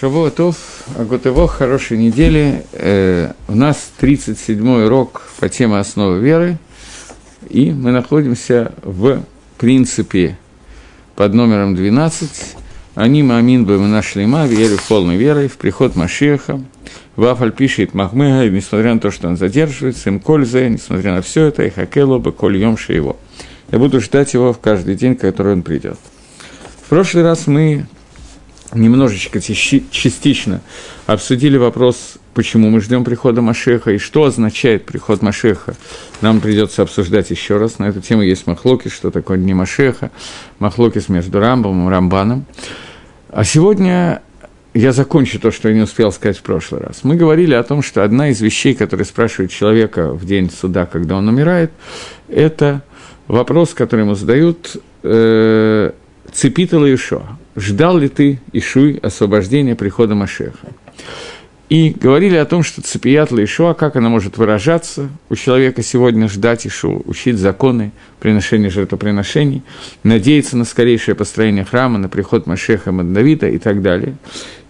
Шабуатов, Агутево, хорошей недели. Э, у нас 37-й урок по теме основы веры, и мы находимся в принципе под номером 12. Они Мамин бы мы нашли ма, верю полной верой в приход Машеха. Вафаль пишет Махмега, несмотря на то, что он задерживается, им кользе, несмотря на все это, и хакело бы коль емши его. Я буду ждать его в каждый день, который он придет. В прошлый раз мы немножечко частично обсудили вопрос, почему мы ждем прихода Машеха и что означает приход Машеха. Нам придется обсуждать еще раз. На эту тему есть махлоки, что такое Дни Машеха, махлокис между Рамбом и Рамбаном. А сегодня я закончу то, что я не успел сказать в прошлый раз. Мы говорили о том, что одна из вещей, которые спрашивают человека в день суда, когда он умирает, это вопрос, который ему задают, э, Цепитала Ишо, ждал ли ты, Ишуй, освобождения прихода Машеха? И говорили о том, что цепият Ишуа, как она может выражаться у человека сегодня, ждать Ишу, учить законы, приношения жертвоприношений, надеяться на скорейшее построение храма, на приход Машеха Маддавида и так далее.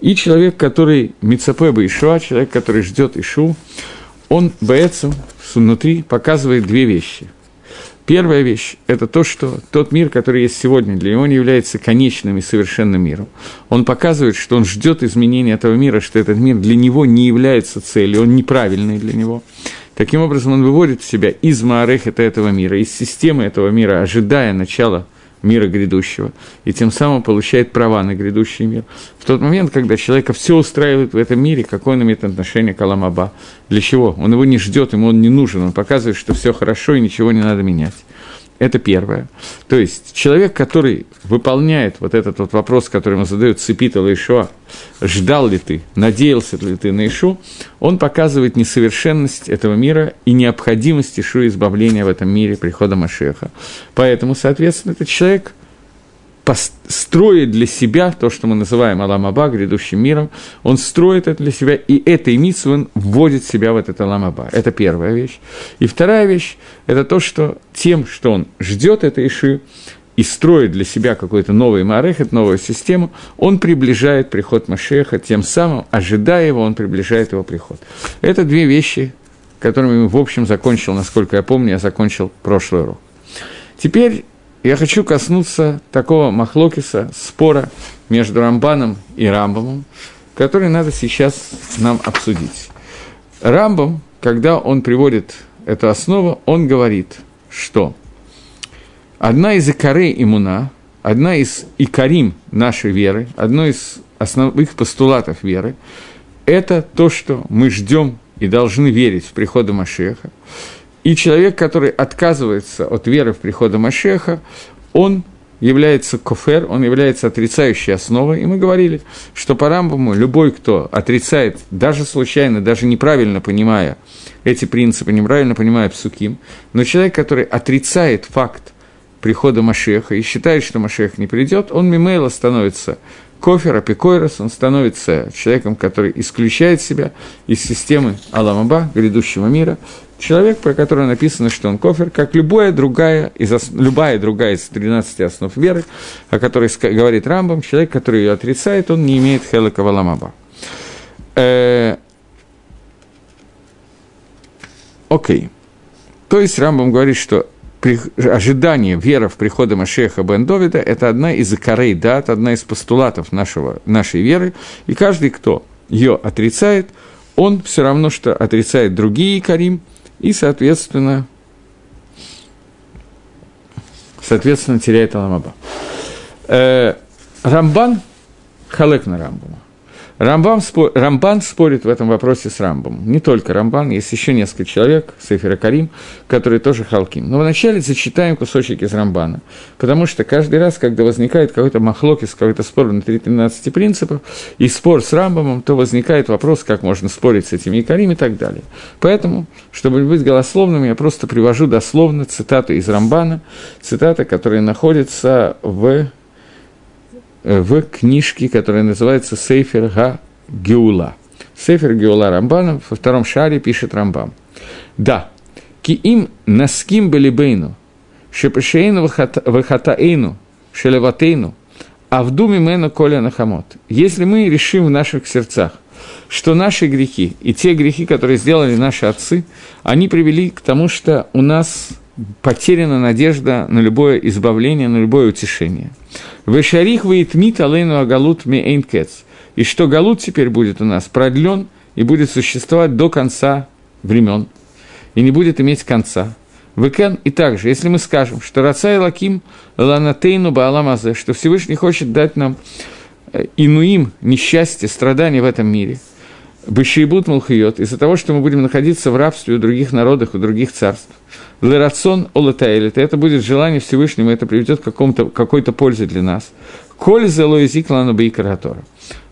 И человек, который Мицапеба Ишуа, человек, который ждет Ишу, он боец внутри показывает две вещи – Первая вещь – это то, что тот мир, который есть сегодня, для него не является конечным и совершенным миром. Он показывает, что он ждет изменения этого мира, что этот мир для него не является целью, он неправильный для него. Таким образом, он выводит себя из Маарехета этого мира, из системы этого мира, ожидая начала – мира грядущего, и тем самым получает права на грядущий мир. В тот момент, когда человека все устраивает в этом мире, какое он имеет отношение к Аламаба? Для чего? Он его не ждет, ему он не нужен, он показывает, что все хорошо и ничего не надо менять. Это первое. То есть человек, который выполняет вот этот вот вопрос, который ему задает Цепитал Ишуа, ждал ли ты, надеялся ли ты на Ишу, он показывает несовершенность этого мира и необходимость Ишу избавления в этом мире прихода Машеха. Поэтому, соответственно, этот человек – строит для себя то, что мы называем Аламаба, грядущим миром, он строит это для себя, и этой митсвой вводит себя в этот Аламаба. Это первая вещь. И вторая вещь – это то, что тем, что он ждет этой Иши, и строит для себя какой-то новый Марехет, новую систему, он приближает приход Машеха, тем самым, ожидая его, он приближает его приход. Это две вещи, которыми, в общем, закончил, насколько я помню, я закончил прошлый урок. Теперь я хочу коснуться такого махлокиса, спора между Рамбаном и Рамбомом, который надо сейчас нам обсудить. Рамбом, когда он приводит эту основу, он говорит, что одна из икорей имуна, одна из икорим нашей веры, одно из основных постулатов веры, это то, что мы ждем и должны верить в прихода Машеха. И человек, который отказывается от веры в прихода Машеха, он является кофер, он является отрицающей основой. И мы говорили, что по Рамбаму любой, кто отрицает, даже случайно, даже неправильно понимая эти принципы, неправильно понимая псуким, но человек, который отрицает факт прихода Машеха и считает, что Машех не придет, он мимейла становится кофер, апикойрос, он становится человеком, который исключает себя из системы Аламаба, грядущего мира, человек, про которого написано, что он кофер, как любая другая из, любая другая из 13 основ веры, о которой говорит Рамбам, человек, который ее отрицает, он не имеет хелека валамаба. Э, окей. То есть Рамбам говорит, что при, ожидание, вера в прихода Машеха бен Довида – это одна из корей дат, одна из постулатов нашего, нашей веры, и каждый, кто ее отрицает, он все равно, что отрицает другие Карим, и, соответственно, соответственно, теряет Аламаба. Э, Рамбан, халек на Рамбама. Рамбан, спор, Рамбан спорит в этом вопросе с Рамбом. Не только Рамбан, есть еще несколько человек, Сефера Карим, которые тоже халким. Но вначале зачитаем кусочек из Рамбана, потому что каждый раз, когда возникает какой-то махлокис, какой-то спор внутри 13 принципов, и спор с Рамбомом, то возникает вопрос, как можно спорить с этими Карим и так далее. Поэтому, чтобы быть голословным, я просто привожу дословно цитату из Рамбана, цитата, которая находится в в книжке, которая называется «Сейфер Га Геула». Сейфер Геула Рамбана во втором шаре пишет Рамбам. Да, ки им наским белибейну, шепешейну вахатаэйну, шелеватейну, а в думе мэна коля нахамот. Если мы решим в наших сердцах, что наши грехи и те грехи, которые сделали наши отцы, они привели к тому, что у нас потеряна надежда на любое избавление, на любое утешение. Вешарих вейтмит алейну агалут ми эйнкец. И что галут теперь будет у нас продлен и будет существовать до конца времен, и не будет иметь конца. Выкен и также, если мы скажем, что Рацай Лаким Ланатейну Бааламазе, что Всевышний хочет дать нам э, инуим несчастье, страдания в этом мире, Бышиебут Мулхиот, из-за того, что мы будем находиться в рабстве у других народов, у других царств. Лерацон Олетаэлит, это будет желание Всевышнего, это приведет к какой-то пользе для нас. Коль зелоизик лану бейкаратора.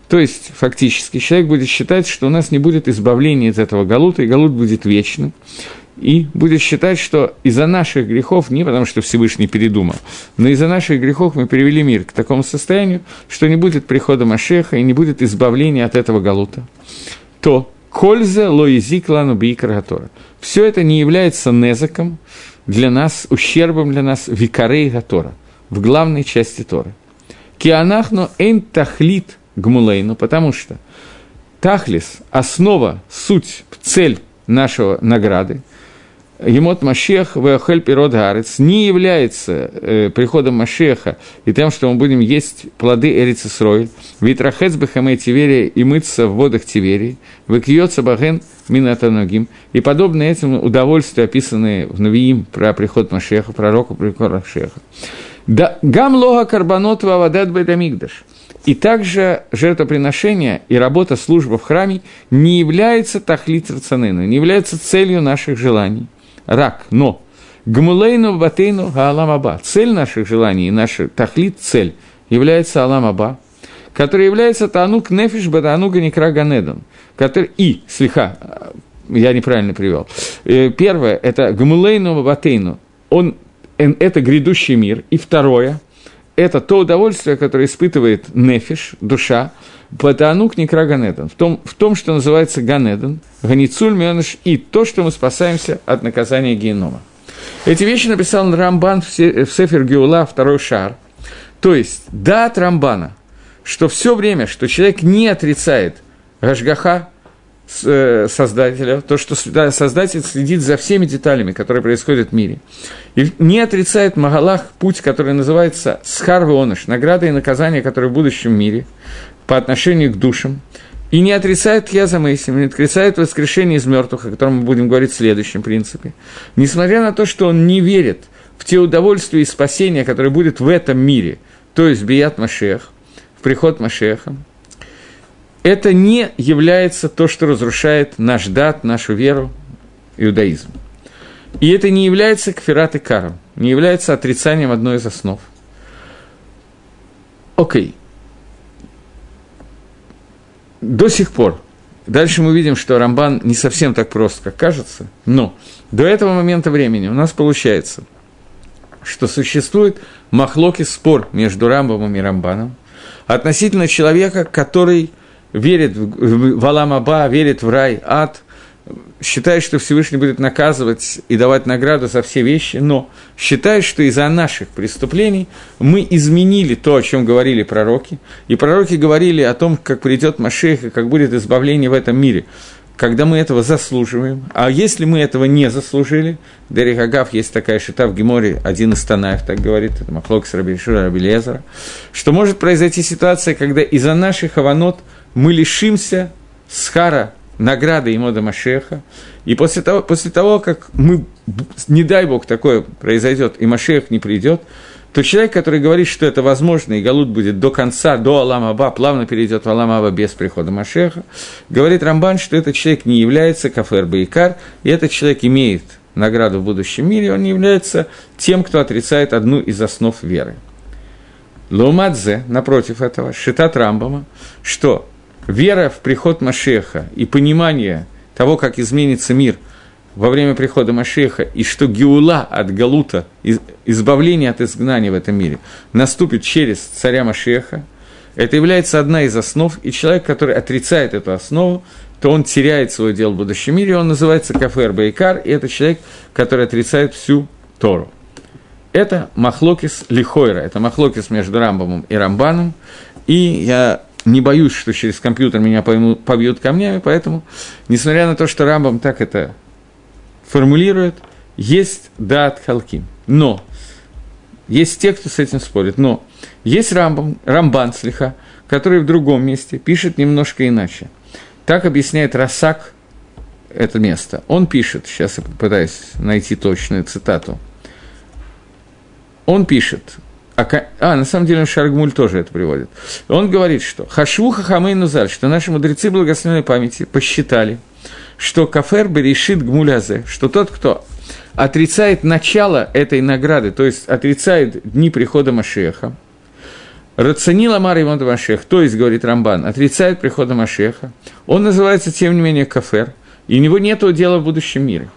То есть, фактически, человек будет считать, что у нас не будет избавления из этого галута, и галут будет вечным и будет считать, что из-за наших грехов, не потому что Всевышний передумал, но из-за наших грехов мы привели мир к такому состоянию, что не будет прихода Машеха и не будет избавления от этого галута, то кольза лоизик лану бикар Все это не является незаком для нас, ущербом для нас викарей гатора, в главной части Торы. Кианахну эйн тахлит гмулейну, потому что тахлис, основа, суть, цель нашего награды, Емот Машех Веохель Пирот Гарец не является э, приходом Машеха и тем, что мы будем есть плоды Эрицы Срой, Витрахец Бахаме Тиверия и мыться в водах Тиверии, Выкьется Баген Минатаногим, и подобное этим удовольствия, описанные в Навиим про приход Машеха, пророку приход Машеха. Да, гам лога карбонот вавадат бедамигдаш. И также жертвоприношение и работа служба в храме не является тахлит рационена, не является целью наших желаний – рак, но гмулейну батейну гаалам аба. Цель наших желаний и наша тахлит, цель, является алам аба, который является танук нефиш бадануга некра ганедон, который и, слегка, я неправильно привел. Э, первое – это гмулейну батейну, он, это грядущий мир. И второе – это то удовольствие, которое испытывает нефиш, душа, Патанук Некра Ганедон, в том, в том, что называется Ганедон, Ганицуль Мионыш, и то, что мы спасаемся от наказания генома. Эти вещи написал Рамбан в Сефер Геула, второй шар. То есть, да, от Рамбана, что все время, что человек не отрицает Гашгаха, э, Создателя, то, что Создатель следит за всеми деталями, которые происходят в мире, и не отрицает Магалах путь, который называется Схарвоныш, награда и наказание, которые в будущем мире, по отношению к душам, и не отрицает Язамейсим, не отрицает воскрешение из мертвых, о котором мы будем говорить в следующем принципе. Несмотря на то, что он не верит в те удовольствия и спасения, которые будет в этом мире, то есть Бият Машех, в приход Машеха, это не является то, что разрушает наш дат, нашу веру, иудаизм. И это не является кфират и каром, не является отрицанием одной из основ. Окей до сих пор, дальше мы видим, что Рамбан не совсем так прост, как кажется, но до этого момента времени у нас получается, что существует махлоки спор между Рамбамом и Рамбаном относительно человека, который верит в Аламаба, верит в рай, ад – считает, что Всевышний будет наказывать и давать награду за все вещи, но считает, что из-за наших преступлений мы изменили то, о чем говорили пророки, и пророки говорили о том, как придет Машех и как будет избавление в этом мире, когда мы этого заслуживаем. А если мы этого не заслужили, Дерек Агав, есть такая шита в Геморе, один из Танаев так говорит, это Махлок с Рабишура Рабелезера, что может произойти ситуация, когда из-за наших аванот мы лишимся схара награды Имода Машеха. И после того, после того, как мы, не дай Бог, такое произойдет, и Машех не придет, то человек, который говорит, что это возможно, и Галут будет до конца, до Аламаба, плавно перейдет в Аламаба без прихода Машеха, говорит Рамбан, что этот человек не является кафер Баикар, и этот человек имеет награду в будущем мире, он не является тем, кто отрицает одну из основ веры. Ломадзе, напротив этого, шитат Рамбама, что вера в приход Машеха и понимание того, как изменится мир во время прихода Машеха, и что Геула от Галута, избавление от изгнания в этом мире, наступит через царя Машеха, это является одна из основ, и человек, который отрицает эту основу, то он теряет свое дело в будущем мире, он называется Кафер Байкар, и это человек, который отрицает всю Тору. Это Махлокис Лихойра, это Махлокис между Рамбомом и Рамбаном, и я не боюсь, что через компьютер меня побьют камнями, поэтому, несмотря на то, что Рамбам так это формулирует, есть дат халким. Но, есть те, кто с этим спорит, но есть Рамбам, Рамбан слегка, который в другом месте пишет немножко иначе. Так объясняет Расак это место. Он пишет, сейчас я попытаюсь найти точную цитату. Он пишет, а, а, на самом деле Шаргмуль тоже это приводит. Он говорит, что Хашву Хахамей Нузаль, что наши мудрецы благословенной памяти посчитали, что Кафер решит Гмулязе, что тот, кто отрицает начало этой награды, то есть отрицает дни прихода Машеха, Рацанила Мар Иван Машех, то есть, говорит Рамбан, отрицает прихода Машеха, он называется, тем не менее, Кафер, и у него нет дела в будущем мире.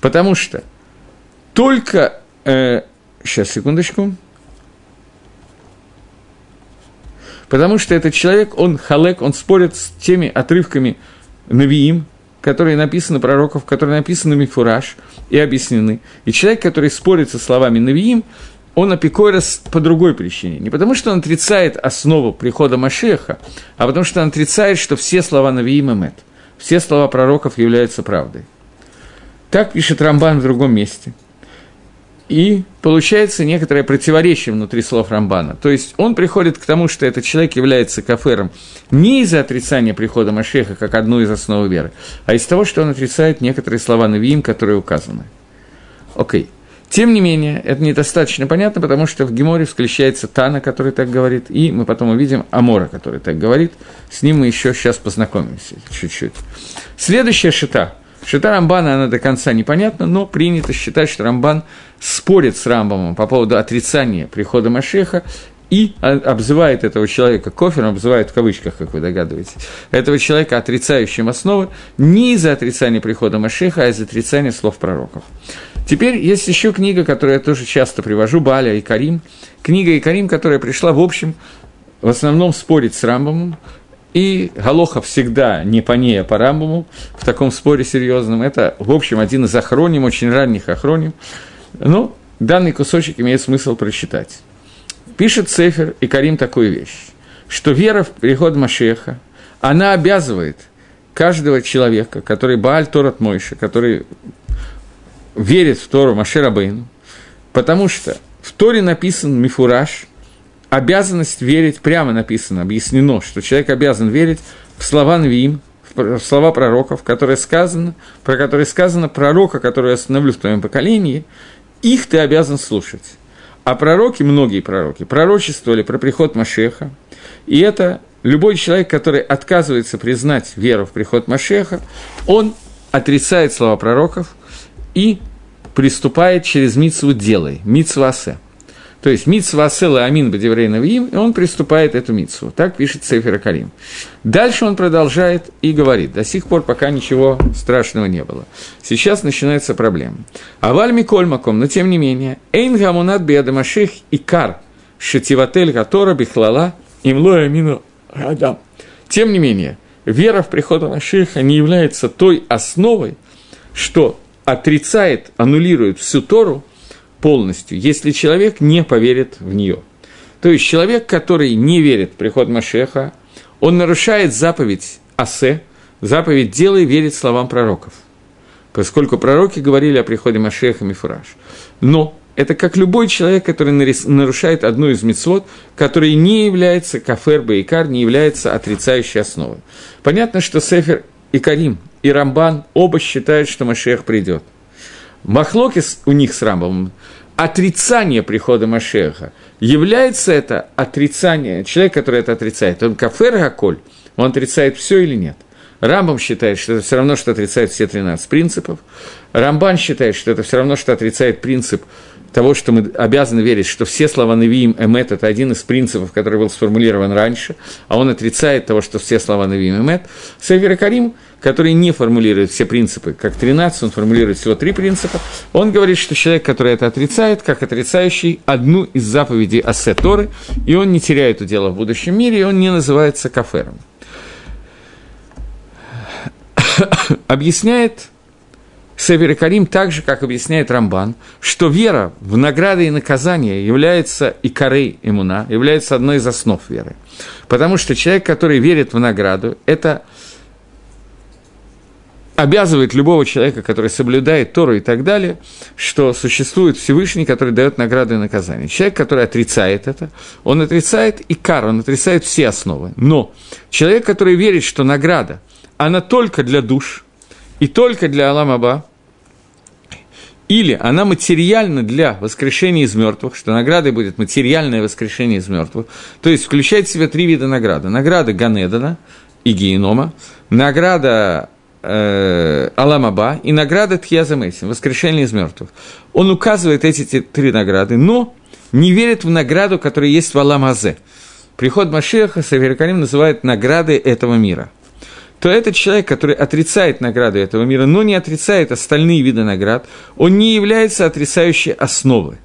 Потому что только... Э, сейчас, секундочку. Потому что этот человек, он халек, он спорит с теми отрывками Навиим, которые написаны пророков, которые написаны Мифураж и объяснены. И человек, который спорит со словами Навиим, он апикойрос по другой причине. Не потому, что он отрицает основу прихода Машеха, а потому, что он отрицает, что все слова Навиим Эмет, все слова пророков являются правдой. Так пишет Рамбан в другом месте – и получается некоторое противоречие внутри слов Рамбана. То есть он приходит к тому, что этот человек является кафером не из-за отрицания прихода Машеха как одну из основ веры, а из того, что он отрицает некоторые слова Навиим, которые указаны. Окей. Тем не менее, это недостаточно понятно, потому что в Геморе встречается Тана, который так говорит, и мы потом увидим Амора, который так говорит. С ним мы еще сейчас познакомимся чуть-чуть. Следующая шита – Шита Рамбана, она до конца непонятна, но принято считать, что Рамбан спорит с Рамбамом по поводу отрицания прихода Машеха и обзывает этого человека кофером, обзывает в кавычках, как вы догадываетесь, этого человека отрицающим основы не из-за отрицания прихода Машеха, а из-за отрицания слов пророков. Теперь есть еще книга, которую я тоже часто привожу, Баля и Карим. Книга и Карим, которая пришла, в общем, в основном спорить с Рамбамом, и Галоха всегда не по ней, а по Рамбаму, в таком споре серьезном. Это, в общем, один из охроним, очень ранних охроним. Но данный кусочек имеет смысл прочитать. Пишет Цефер и Карим такую вещь, что вера в приход Машеха, она обязывает каждого человека, который Бааль Торат Мойша, который верит в Тору Машера Бейну, потому что в Торе написан Мифураж – обязанность верить, прямо написано, объяснено, что человек обязан верить в слова Навиим, в слова пророков, которые сказано, про которые сказано пророка, который я остановлю в твоем поколении, их ты обязан слушать. А пророки, многие пророки, пророчествовали про приход Машеха, и это любой человек, который отказывается признать веру в приход Машеха, он отрицает слова пророков и приступает через митсву «делай», митсвасе – то есть митсва асела амин бадеврей навиим, и он приступает эту митсву. Так пишет Сефер Карим. Дальше он продолжает и говорит, до сих пор пока ничего страшного не было. Сейчас начинается проблема. Аваль Миколь Маком, но тем не менее, Эйн Гамунат Биадамаших и Кар, Шативатель Гатора Бихлала, Имлоя Амину Адам. Тем не менее, вера в приход Машиха не является той основой, что отрицает, аннулирует всю Тору, полностью, если человек не поверит в нее. То есть человек, который не верит в приход Машеха, он нарушает заповедь Асе, заповедь «делай» верить словам пророков. Поскольку пророки говорили о приходе Машеха Мифураж. Но это как любой человек, который нарушает одну из мецвод, который не является кафер бейкар, не является отрицающей основой. Понятно, что Сефер и Карим, и Рамбан оба считают, что Машех придет – Махлокис у них с Рамбом отрицание прихода Машеха. Является это отрицание, человек, который это отрицает, он кафер Гаколь, он отрицает все или нет? Рамбам считает, что это все равно, что отрицает все 13 принципов. Рамбан считает, что это все равно, что отрицает принцип того, что мы обязаны верить, что все слова Навиим Эмет – это один из принципов, который был сформулирован раньше, а он отрицает того, что все слова Навиим Эмет. Север Карим, который не формулирует все принципы, как 13, он формулирует всего три принципа, он говорит, что человек, который это отрицает, как отрицающий одну из заповедей Асе Торы, и он не теряет удела в будущем мире, и он не называется кафером. Объясняет Север Карим так же, как объясняет Рамбан, что вера в награды и наказания является и корей имуна, является одной из основ веры. Потому что человек, который верит в награду, это обязывает любого человека, который соблюдает Тору и так далее, что существует Всевышний, который дает награды и наказания. Человек, который отрицает это, он отрицает и кар, он отрицает все основы. Но человек, который верит, что награда, она только для душ и только для Аламаба, или она материальна для воскрешения из мертвых, что наградой будет материальное воскрешение из мертвых, то есть включает в себя три вида награды. Награда Ганедана и Генома, награда э, Аламаба и награда Тьяза Мейсин, воскрешение из мертвых. Он указывает эти три награды, но не верит в награду, которая есть в Аламазе. Приход Машеха Саверкарим называет наградой этого мира. То этот человек, который отрицает награды этого мира, но не отрицает остальные виды наград, он не является отрицающей основой.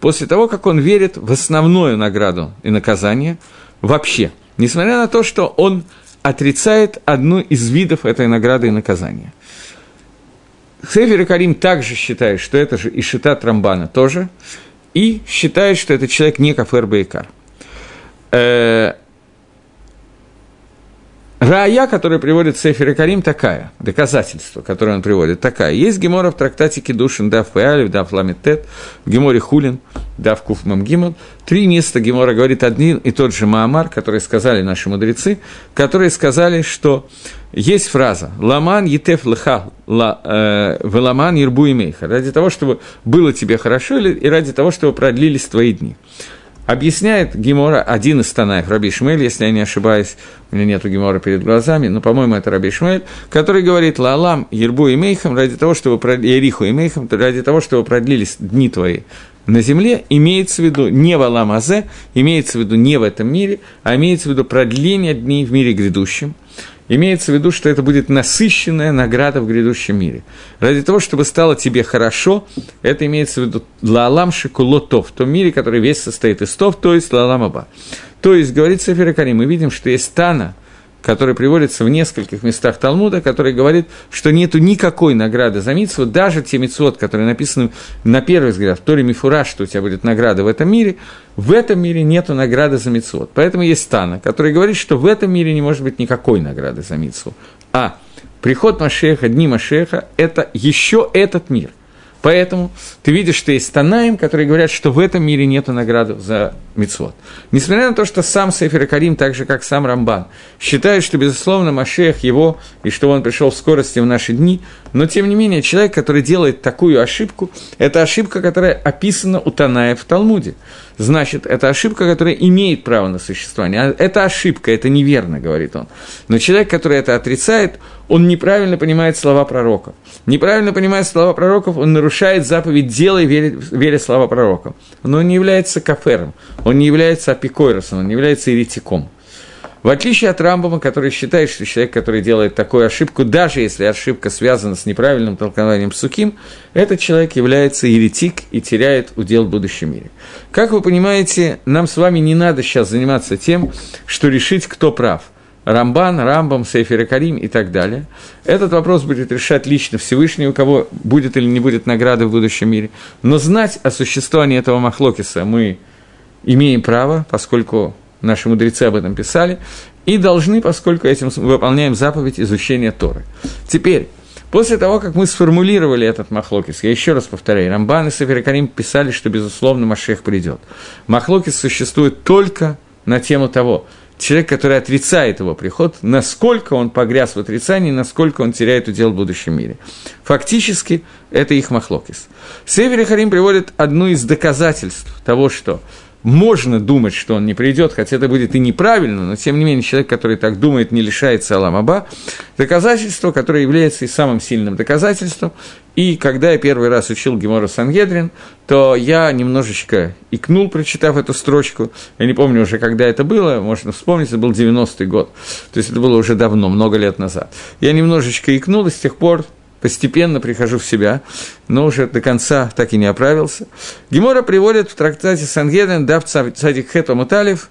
После того, как он верит в основную награду и наказание вообще, несмотря на то, что он отрицает одну из видов этой награды и наказания. Сефер Карим также считает, что это же и Шита Трамбана тоже, и считает, что этот человек не Кафер Бейкар. Рая, которую приводит Сефер Карим, такая, доказательство, которое он приводит, такая. Есть гемора в трактате Кедушин, Дав Пеалев, Дав Ламитет, в геморе Хулин, Дав Куф Мамгимон. Три места гемора говорит один и тот же Маамар, который сказали наши мудрецы, которые сказали, что есть фраза «Ламан етеф леха э, веламан ербу имейха» ради того, чтобы было тебе хорошо и ради того, чтобы продлились твои дни. Объясняет Гемора один из Танаев, Раби Шмель, если я не ошибаюсь, у меня нету Гемора перед глазами, но, по-моему, это Раби Шмель, который говорит «Лалам Ербу и Мейхам» ради того, чтобы Ериху и Мейхам, ради того, чтобы продлились дни твои на земле, имеется в виду не в Аламазе, имеется в виду не в этом мире, а имеется в виду продление дней в мире грядущем. Имеется в виду, что это будет насыщенная награда в грядущем мире. Ради того, чтобы стало тебе хорошо, это имеется в виду лалам шикулотов, в том мире, который весь состоит из тов, то есть лалам аба. То есть, говорит Сефер Карим, мы видим, что есть Тана, который приводится в нескольких местах Талмуда, который говорит, что нету никакой награды за митцву, даже те митцвот, которые написаны на первый взгляд в Торе Мифура, что у тебя будет награда в этом мире, в этом мире нету награды за митцвот. Поэтому есть Тана, который говорит, что в этом мире не может быть никакой награды за митцву. А приход Машеха, дни Машеха – это еще этот мир – Поэтому ты видишь, что есть Танаим, которые говорят, что в этом мире нет награды за мицвод. Несмотря на то, что сам Сефер Карим, так же как сам Рамбан, считает, что, безусловно, Машех его, и что он пришел в скорости в наши дни, но, тем не менее, человек, который делает такую ошибку, это ошибка, которая описана у Танаев в Талмуде. Значит, это ошибка, которая имеет право на существование. А это ошибка, это неверно, говорит он. Но человек, который это отрицает, он неправильно понимает слова пророков. Неправильно понимая слова пророков, он нарушает заповедь «делай, веря, веря слова пророков». Но он не является кафером, он не является апикойросом, он не является еретиком. В отличие от Рамбома, который считает, что человек, который делает такую ошибку, даже если ошибка связана с неправильным толкованием суким, этот человек является еретик и теряет удел в будущем мире. Как вы понимаете, нам с вами не надо сейчас заниматься тем, что решить, кто прав. Рамбан, Рамбам, Сейфер и Карим и так далее. Этот вопрос будет решать лично Всевышний, у кого будет или не будет награды в будущем мире. Но знать о существовании этого Махлокиса мы имеем право, поскольку наши мудрецы об этом писали, и должны, поскольку этим выполняем заповедь изучения Торы. Теперь, после того, как мы сформулировали этот Махлокис, я еще раз повторяю, Рамбан и Сейфер Карим писали, что, безусловно, Машех придет. Махлокис существует только на тему того – человек, который отрицает его приход, насколько он погряз в отрицании, насколько он теряет удел в будущем мире. Фактически, это их махлокис. Север Харим приводит одну из доказательств того, что можно думать, что он не придет, хотя это будет и неправильно, но тем не менее человек, который так думает, не лишается Аламаба, доказательство, которое является и самым сильным доказательством. И когда я первый раз учил Гемора Сангедрин, то я немножечко икнул, прочитав эту строчку. Я не помню уже, когда это было, можно вспомнить, это был 90-й год. То есть это было уже давно, много лет назад. Я немножечко икнул, и с тех пор постепенно прихожу в себя, но уже до конца так и не оправился. Гемора приводит в трактате Сангеден, дав цадик Хето Муталев,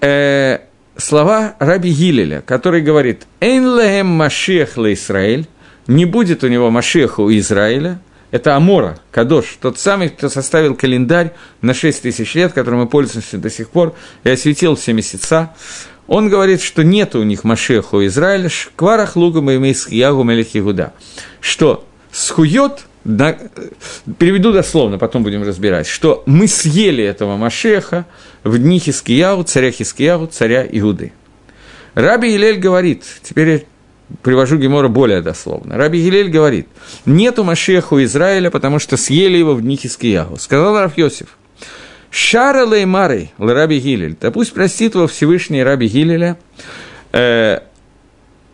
э, слова Раби Гилеля, который говорит «Эйн лехем машех ла Исраэль», не будет у него Машеха у Израиля, это Амора, Кадош, тот самый, кто составил календарь на 6 тысяч лет, которым мы пользуемся до сих пор, и осветил все месяца. Он говорит, что нет у них Машеха у Израиля, шкварах лугам и ягу Мелехигуда, что схует, да, переведу дословно, потом будем разбирать, что мы съели этого Машеха в дни Хискиягу, царя Хискиягу, царя Иуды. Раби Илель говорит, теперь привожу Гемора более дословно. Раби Гилель говорит, нету Машеху Израиля, потому что съели его в дни Хискиягу. Сказал Раф Йосиф, Шара Леймарой, Раби Гилель, да пусть простит его Всевышний Раби Гилеля, э,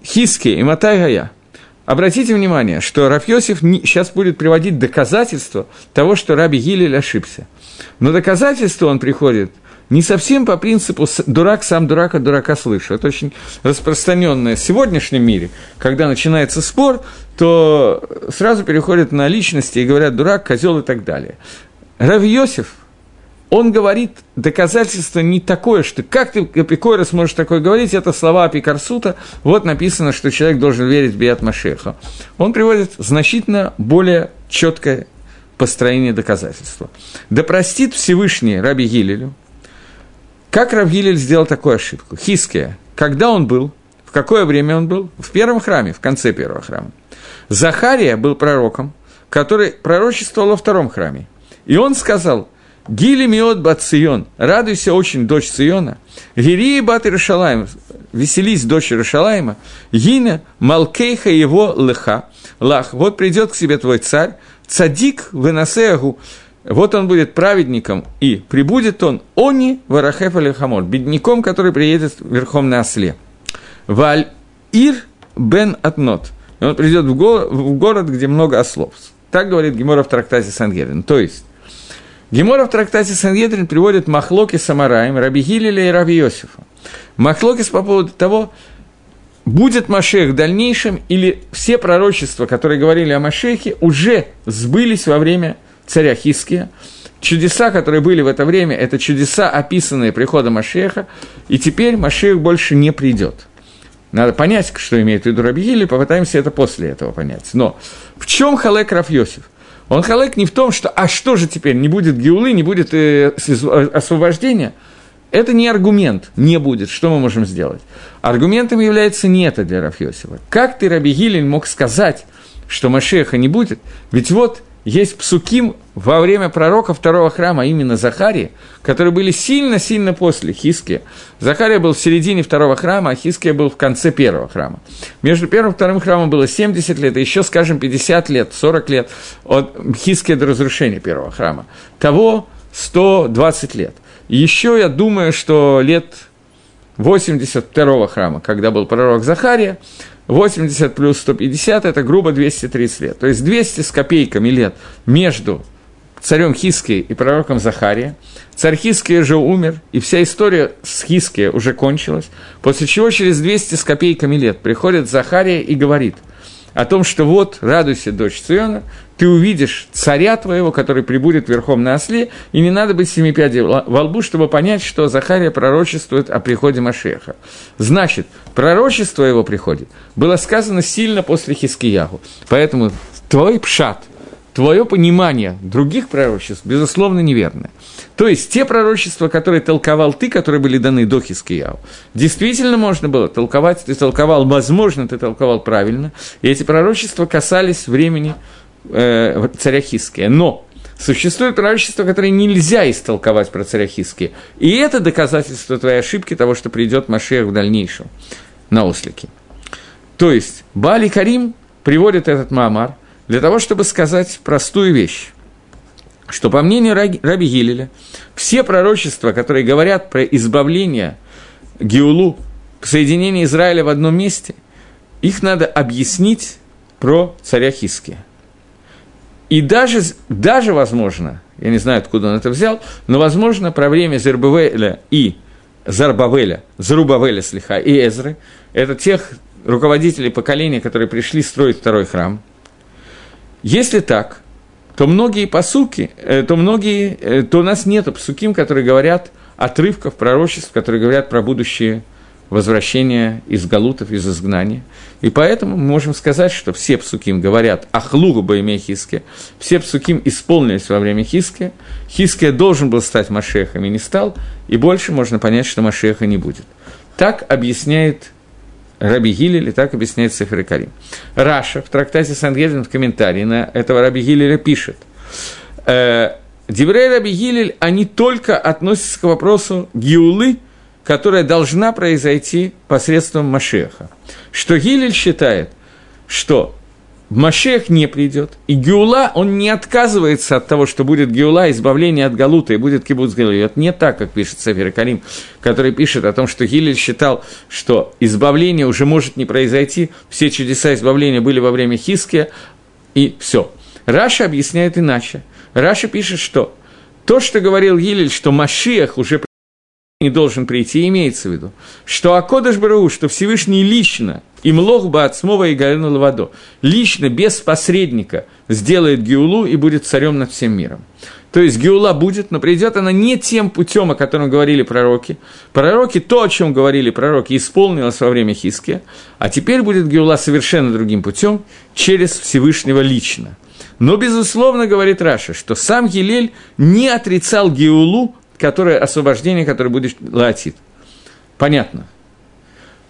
Хиски и Матайгая. Обратите внимание, что Раф Йосиф сейчас будет приводить доказательства того, что Раби Гилель ошибся. Но доказательство он приходит – не совсем по принципу «дурак сам дурака, дурака слышу». Это очень распространенное в сегодняшнем мире. Когда начинается спор, то сразу переходят на личности и говорят «дурак, козел» и так далее. Рави Йосиф, он говорит доказательство не такое, что как ты, Апикойра, сможешь такое говорить, это слова Апикарсута, вот написано, что человек должен верить в Биат Машеха. Он приводит значительно более четкое построение доказательства. Да простит Всевышний Раби Гилелю, как Равгилель сделал такую ошибку? Хиския. Когда он был? В какое время он был? В первом храме, в конце первого храма. Захария был пророком, который пророчествовал во втором храме. И он сказал, «Гили миот бат Цион, радуйся очень, дочь Циона, Гирии бат Иршалаем, веселись, дочь Иршалаема, Гина малкейха его леха, лах, вот придет к себе твой царь, цадик выносеагу, вот он будет праведником, и прибудет он. Они варахеф алихамор, бедняком, который приедет верхом на осле. Валь ир бен атнот. Он придет в, го- в город, где много ослов. Так говорит Гемора в трактате Сангедрин. То есть, Гемора в трактате Сангедрин приводит Махлоки Самараем, Раби Гилеля и Раби Йосифа. Махлокис по поводу того, будет Машех в дальнейшем, или все пророчества, которые говорили о Машехе, уже сбылись во время царя Хиския. Чудеса, которые были в это время, это чудеса, описанные приходом Машеха, и теперь Машех больше не придет. Надо понять, что имеет в виду Рабиили, попытаемся это после этого понять. Но в чем халек Раф Йосиф? Он халек не в том, что «а что же теперь, не будет геулы, не будет э, освобождения?» Это не аргумент, не будет, что мы можем сделать? Аргументом является не это для Рафьосифа. Как ты, Раби Гилель, мог сказать, что Машеха не будет? Ведь вот есть псуким во время пророка второго храма, именно Захарии, которые были сильно-сильно после Хиския. Захария был в середине второго храма, а Хиския был в конце первого храма. Между первым и вторым храмом было 70 лет, и еще, скажем, 50 лет, 40 лет от Хиския до разрушения первого храма. Того 120 лет. Еще я думаю, что лет 82 храма, когда был пророк Захария, 80 плюс 150 – это грубо 230 лет. То есть 200 с копейками лет между царем Хиски и пророком Захария. Царь Хиския же умер, и вся история с Хиския уже кончилась, после чего через 200 с копейками лет приходит Захария и говорит – о том, что вот, радуйся, дочь Циона, ты увидишь царя твоего, который прибудет верхом на осле, и не надо быть семипядей во лбу, чтобы понять, что Захария пророчествует о приходе Машеха. Значит, пророчество его приходит было сказано сильно после Хискиягу. Поэтому твой пшат, твое понимание других пророчеств, безусловно, неверное. То есть, те пророчества, которые толковал ты, которые были даны до Хискияу, действительно можно было толковать, ты толковал, возможно, ты толковал правильно, и эти пророчества касались времени э, царя Хиския. Но существует пророчество, которое нельзя истолковать про царя Хиския. И это доказательство твоей ошибки того, что придет Машех в дальнейшем на ослике. То есть, Бали Карим приводит этот Маамар для того, чтобы сказать простую вещь что, по мнению Раби Гилеля, все пророчества, которые говорят про избавление Геулу, соединение Израиля в одном месте, их надо объяснить про царя Хиския. И даже, даже возможно, я не знаю, откуда он это взял, но, возможно, про время Зербавеля и Зарбавеля, Зарубавеля Слиха и Эзры, это тех руководителей поколения, которые пришли строить второй храм. Если так, то многие посуки, э, то многие, э, то у нас нет псуким, которые говорят отрывков пророчеств, которые говорят про будущее возвращения из Галутов, из изгнания. И поэтому мы можем сказать, что все псуким говорят «Ахлугу боиме Хиске», все псуким исполнились во время Хиске, Хиске должен был стать Машехом и не стал, и больше можно понять, что Машеха не будет. Так объясняет Раби Гилель, и так объясняет Сефер Карим. Раша в трактате Сангедрин в комментарии на этого Раби Гилеля пишет, э, Деврей Раби Гилель, они только относятся к вопросу Гиулы – которая должна произойти посредством Машеха. Что Гилель считает, что Машех не придет, и Геула, он не отказывается от того, что будет Геула, избавление от Галута, и будет Кибуц Галуи. Это не так, как пишет Сефер Калим, который пишет о том, что Гилель считал, что избавление уже может не произойти, все чудеса избавления были во время Хизкии, и все. Раши объясняет иначе. Раши пишет, что то, что говорил Гилель, что Машиах уже не должен прийти, имеется в виду, что הקדוש ברוך, что Всевышний лично, ימלוך בעצמו ויגאלנו לבדו, лично, без посредника, сделает Геулу и будет царем над всем миром. То есть Геула будет, но придет она не тем путем, о котором говорили пророки. Пророки, то, о чем говорили пророки, исполнилось во время Хиски, а теперь будет Геула совершенно другим путем, через Всевышнего лично. Но, безусловно, говорит Раша, что сам Гилель не отрицал Геулу которое, освобождение, которое будет латит. Понятно.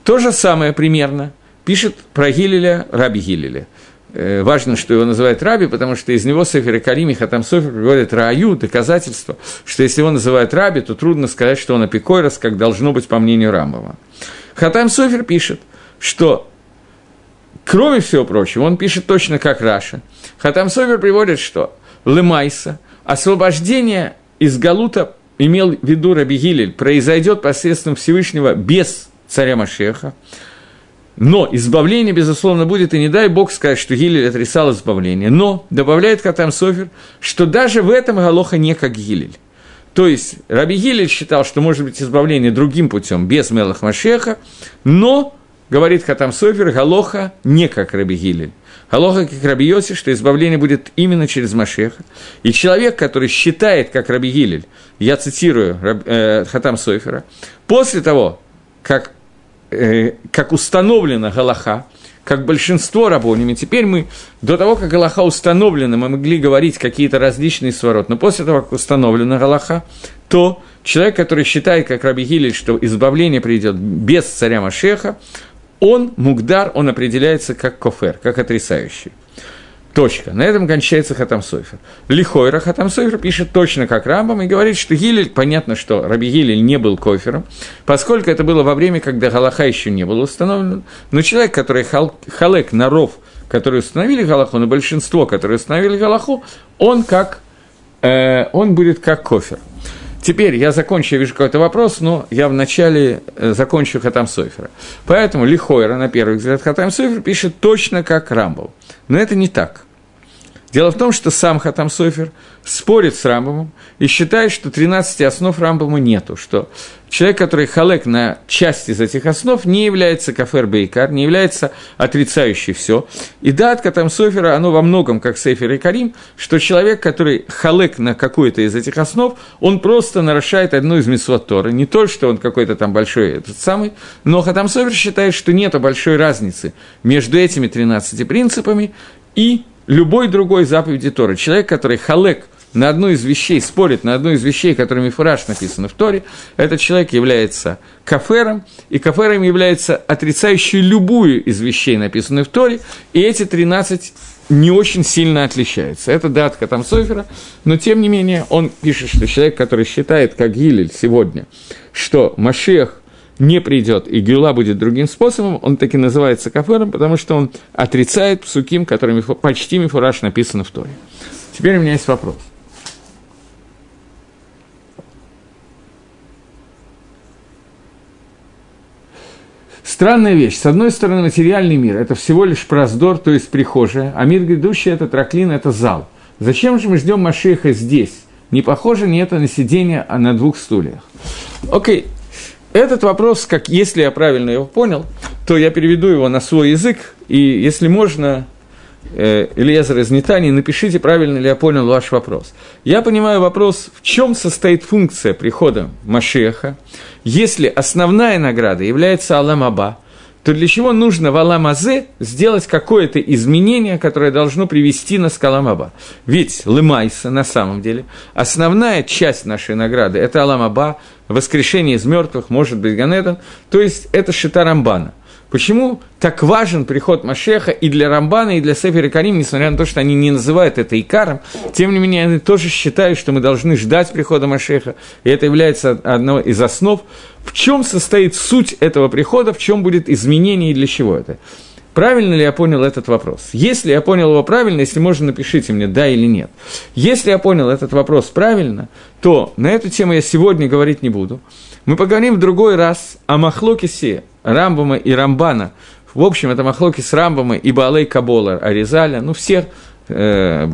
То же самое примерно пишет про Гилеля Раби Гилеля. Э, важно, что его называют Раби, потому что из него Сефер и Карим Хатам Софер приводят Раю, доказательство, что если его называют Раби, то трудно сказать, что он апикойрос, как должно быть по мнению Рамбова. Хатам Софер пишет, что Кроме всего прочего, он пишет точно как Раша. Хатам Совер приводит, что Лемайса, освобождение из Галута имел в виду Раби Гилель, произойдет посредством Всевышнего без царя Машеха, но избавление, безусловно, будет, и не дай Бог сказать, что Гилель отрицал избавление. Но, добавляет Катам Софер, что даже в этом Галоха не как Гилель. То есть, Раби Гилель считал, что может быть избавление другим путем, без Мелах Машеха, но, говорит Хатам Софер, Галоха не как Раби Гилель. Галоха как Раби Йоси, что избавление будет именно через Машеха. И человек, который считает, как Раби Гилель, я цитирую э, Хатам Сойфера, после того, как, э, как установлена Галаха, как большинство рабонями. Теперь мы, до того, как Галаха установлена, мы могли говорить какие-то различные сворот, но после того, как установлена Галаха, то человек, который считает, как Раби Гилель, что избавление придет без царя Машеха, он, мугдар, он определяется как кофер, как отрицающий. Точка. На этом кончается Хатам Сойфер. Лихойра Хатам Сойфер пишет точно как Рамбам и говорит, что Гилель, понятно, что Раби Гилель не был кофером, поскольку это было во время, когда Галаха еще не был установлен, но человек, который хал, халек на ров, который установили Галаху, на большинство, которые установили Галаху, он как, э, он будет как кофер. Теперь я закончу, я вижу какой-то вопрос, но я вначале э, закончу Хатам Сойфера. Поэтому Лихойра, на первый взгляд, Хатам Сойфер пишет точно как Рамбов. Но это не так. Дело в том, что сам Хатам Софер спорит с Рамбомом и считает, что 13 основ Рамбома нету, что человек, который халек на часть из этих основ, не является кафер бейкар, не является отрицающий все. И да, от Хатам Софера, оно во многом как Сейфер и Карим, что человек, который халек на какой-то из этих основ, он просто нарушает одну из Торы. Не то, что он какой-то там большой этот самый, но Хатам Софер считает, что нет большой разницы между этими 13 принципами и любой другой заповеди Торы. Человек, который халек на одну из вещей, спорит на одну из вещей, которыми фураж написано в Торе, этот человек является кафером, и кафером является отрицающий любую из вещей, написанных в Торе, и эти 13 не очень сильно отличаются. Это датка там Софера, но тем не менее он пишет, что человек, который считает, как Гилель сегодня, что Машех не придет, и Гюла будет другим способом, он таки называется кафером, потому что он отрицает псуким, которыми почти мифураж написано в Торе. Теперь у меня есть вопрос. Странная вещь. С одной стороны, материальный мир – это всего лишь проздор, то есть прихожая, а мир грядущий – это троклин, это зал. Зачем же мы ждем Машеха здесь? Не похоже ни это на сидение а на двух стульях. Окей, этот вопрос, как если я правильно его понял, то я переведу его на свой язык, и если можно, э, Ильязар из Нетании, напишите, правильно ли я понял ваш вопрос. Я понимаю вопрос, в чем состоит функция прихода Машеха, если основная награда является Алам Аба, то для чего нужно в Аламазе сделать какое-то изменение, которое должно привести нас к Аламаба? Ведь Лымайса, на самом деле, основная часть нашей награды – это Аламаба, воскрешение из мертвых, может быть, Ганедон, то есть это Шита Рамбана. Почему так важен приход Машеха и для Рамбана, и для Сефера Карим, несмотря на то, что они не называют это Икаром, тем не менее, они тоже считают, что мы должны ждать прихода Машеха, и это является одной из основ. В чем состоит суть этого прихода, в чем будет изменение и для чего это? Правильно ли я понял этот вопрос? Если я понял его правильно, если можно, напишите мне, да или нет. Если я понял этот вопрос правильно, то на эту тему я сегодня говорить не буду. Мы поговорим в другой раз о Махлокисе Рамбама и Рамбана. В общем, это Махлоки с Рамбама и Баалей Кабола Аризаля, ну, всех, э,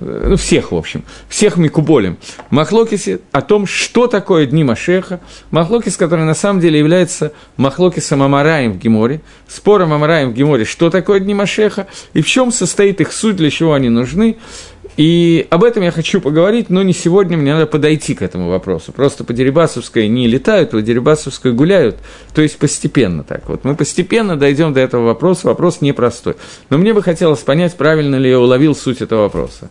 ну, всех, в общем, всех Микуболем. Махлокисе о том, что такое Дни Машеха, Махлокис, который на самом деле является Махлокисом Амараем в Геморе, спором Амараем в Геморе, что такое Дни Машеха и в чем состоит их суть, для чего они нужны. И об этом я хочу поговорить, но не сегодня, мне надо подойти к этому вопросу. Просто по Дерибасовской не летают, по Дерибасовской гуляют, то есть постепенно так. Вот мы постепенно дойдем до этого вопроса, вопрос непростой. Но мне бы хотелось понять, правильно ли я уловил суть этого вопроса.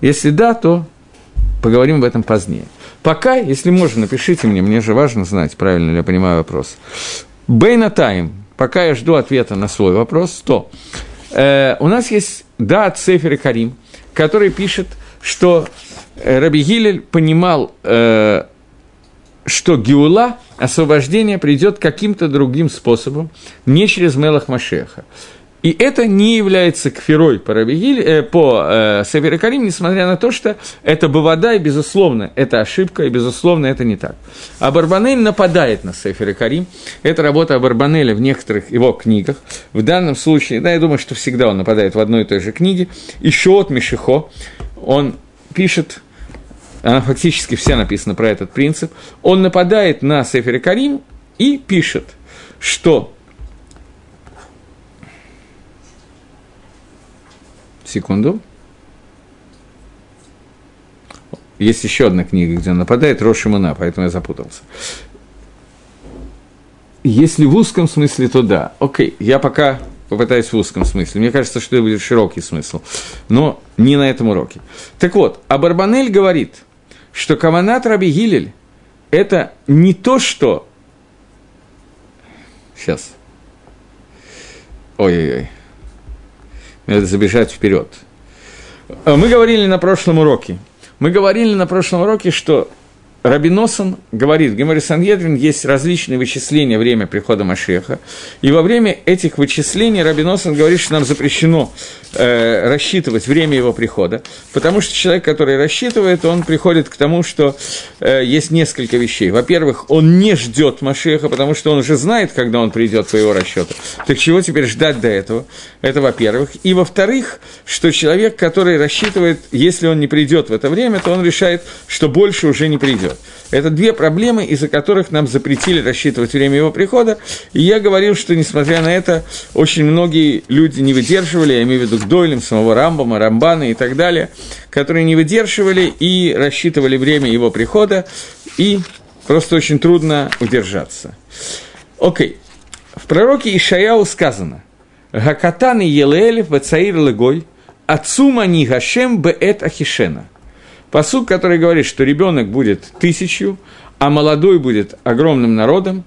Если да, то поговорим об этом позднее. Пока, если можно, напишите мне, мне же важно знать, правильно ли я понимаю вопрос. Бейна Тайм, пока я жду ответа на свой вопрос, то э, у нас есть да от Сефера Карим – который пишет, что э, Раби Гилель понимал, э, что Геула, освобождение, придет каким-то другим способом, не через Мелах Машеха. И это не является кферой по, Рабигиль, э, по э, Савере Карим, несмотря на то, что это Бавада, и, безусловно, это ошибка, и, безусловно, это не так. А Барбанель нападает на Сефер Карим. Это работа Барбанеля в некоторых его книгах. В данном случае, да, я думаю, что всегда он нападает в одной и той же книге. И Шот Мишихо, он пишет она фактически вся написана про этот принцип, он нападает на Сефер Карим и пишет, что Секунду. Есть еще одна книга, где он нападает, Рошимуна, поэтому я запутался. Если в узком смысле, то да. Окей, я пока попытаюсь в узком смысле. Мне кажется, что это будет широкий смысл, но не на этом уроке. Так вот, а Барбанель говорит, что Каванат Раби Гилель – это не то, что... Сейчас. Ой-ой-ой надо забежать вперед. Э, мы говорили на прошлом уроке. Мы говорили на прошлом уроке, что Рабиносон говорит, в Геморе Сангедрин есть различные вычисления время прихода Машеха, и во время этих вычислений Рабиносон говорит, что нам запрещено э, рассчитывать время его прихода, потому что человек, который рассчитывает, он приходит к тому, что э, есть несколько вещей. Во-первых, он не ждет Машеха, потому что он уже знает, когда он придет по его расчету. Так чего теперь ждать до этого? Это во-первых. И во-вторых, что человек, который рассчитывает, если он не придет в это время, то он решает, что больше уже не придет. Это две проблемы, из-за которых нам запретили рассчитывать время его прихода. И я говорил, что, несмотря на это, очень многие люди не выдерживали, я имею в виду Гдойлем, самого Рамбама, Рамбана и так далее, которые не выдерживали и рассчитывали время его прихода, и просто очень трудно удержаться. Окей. В пророке Ишаяу сказано «Гакатан и Елеэлев вецаир легой, отцума ни гашем беэт ахишена». Посуд, который говорит, что ребенок будет тысячью, а молодой будет огромным народом,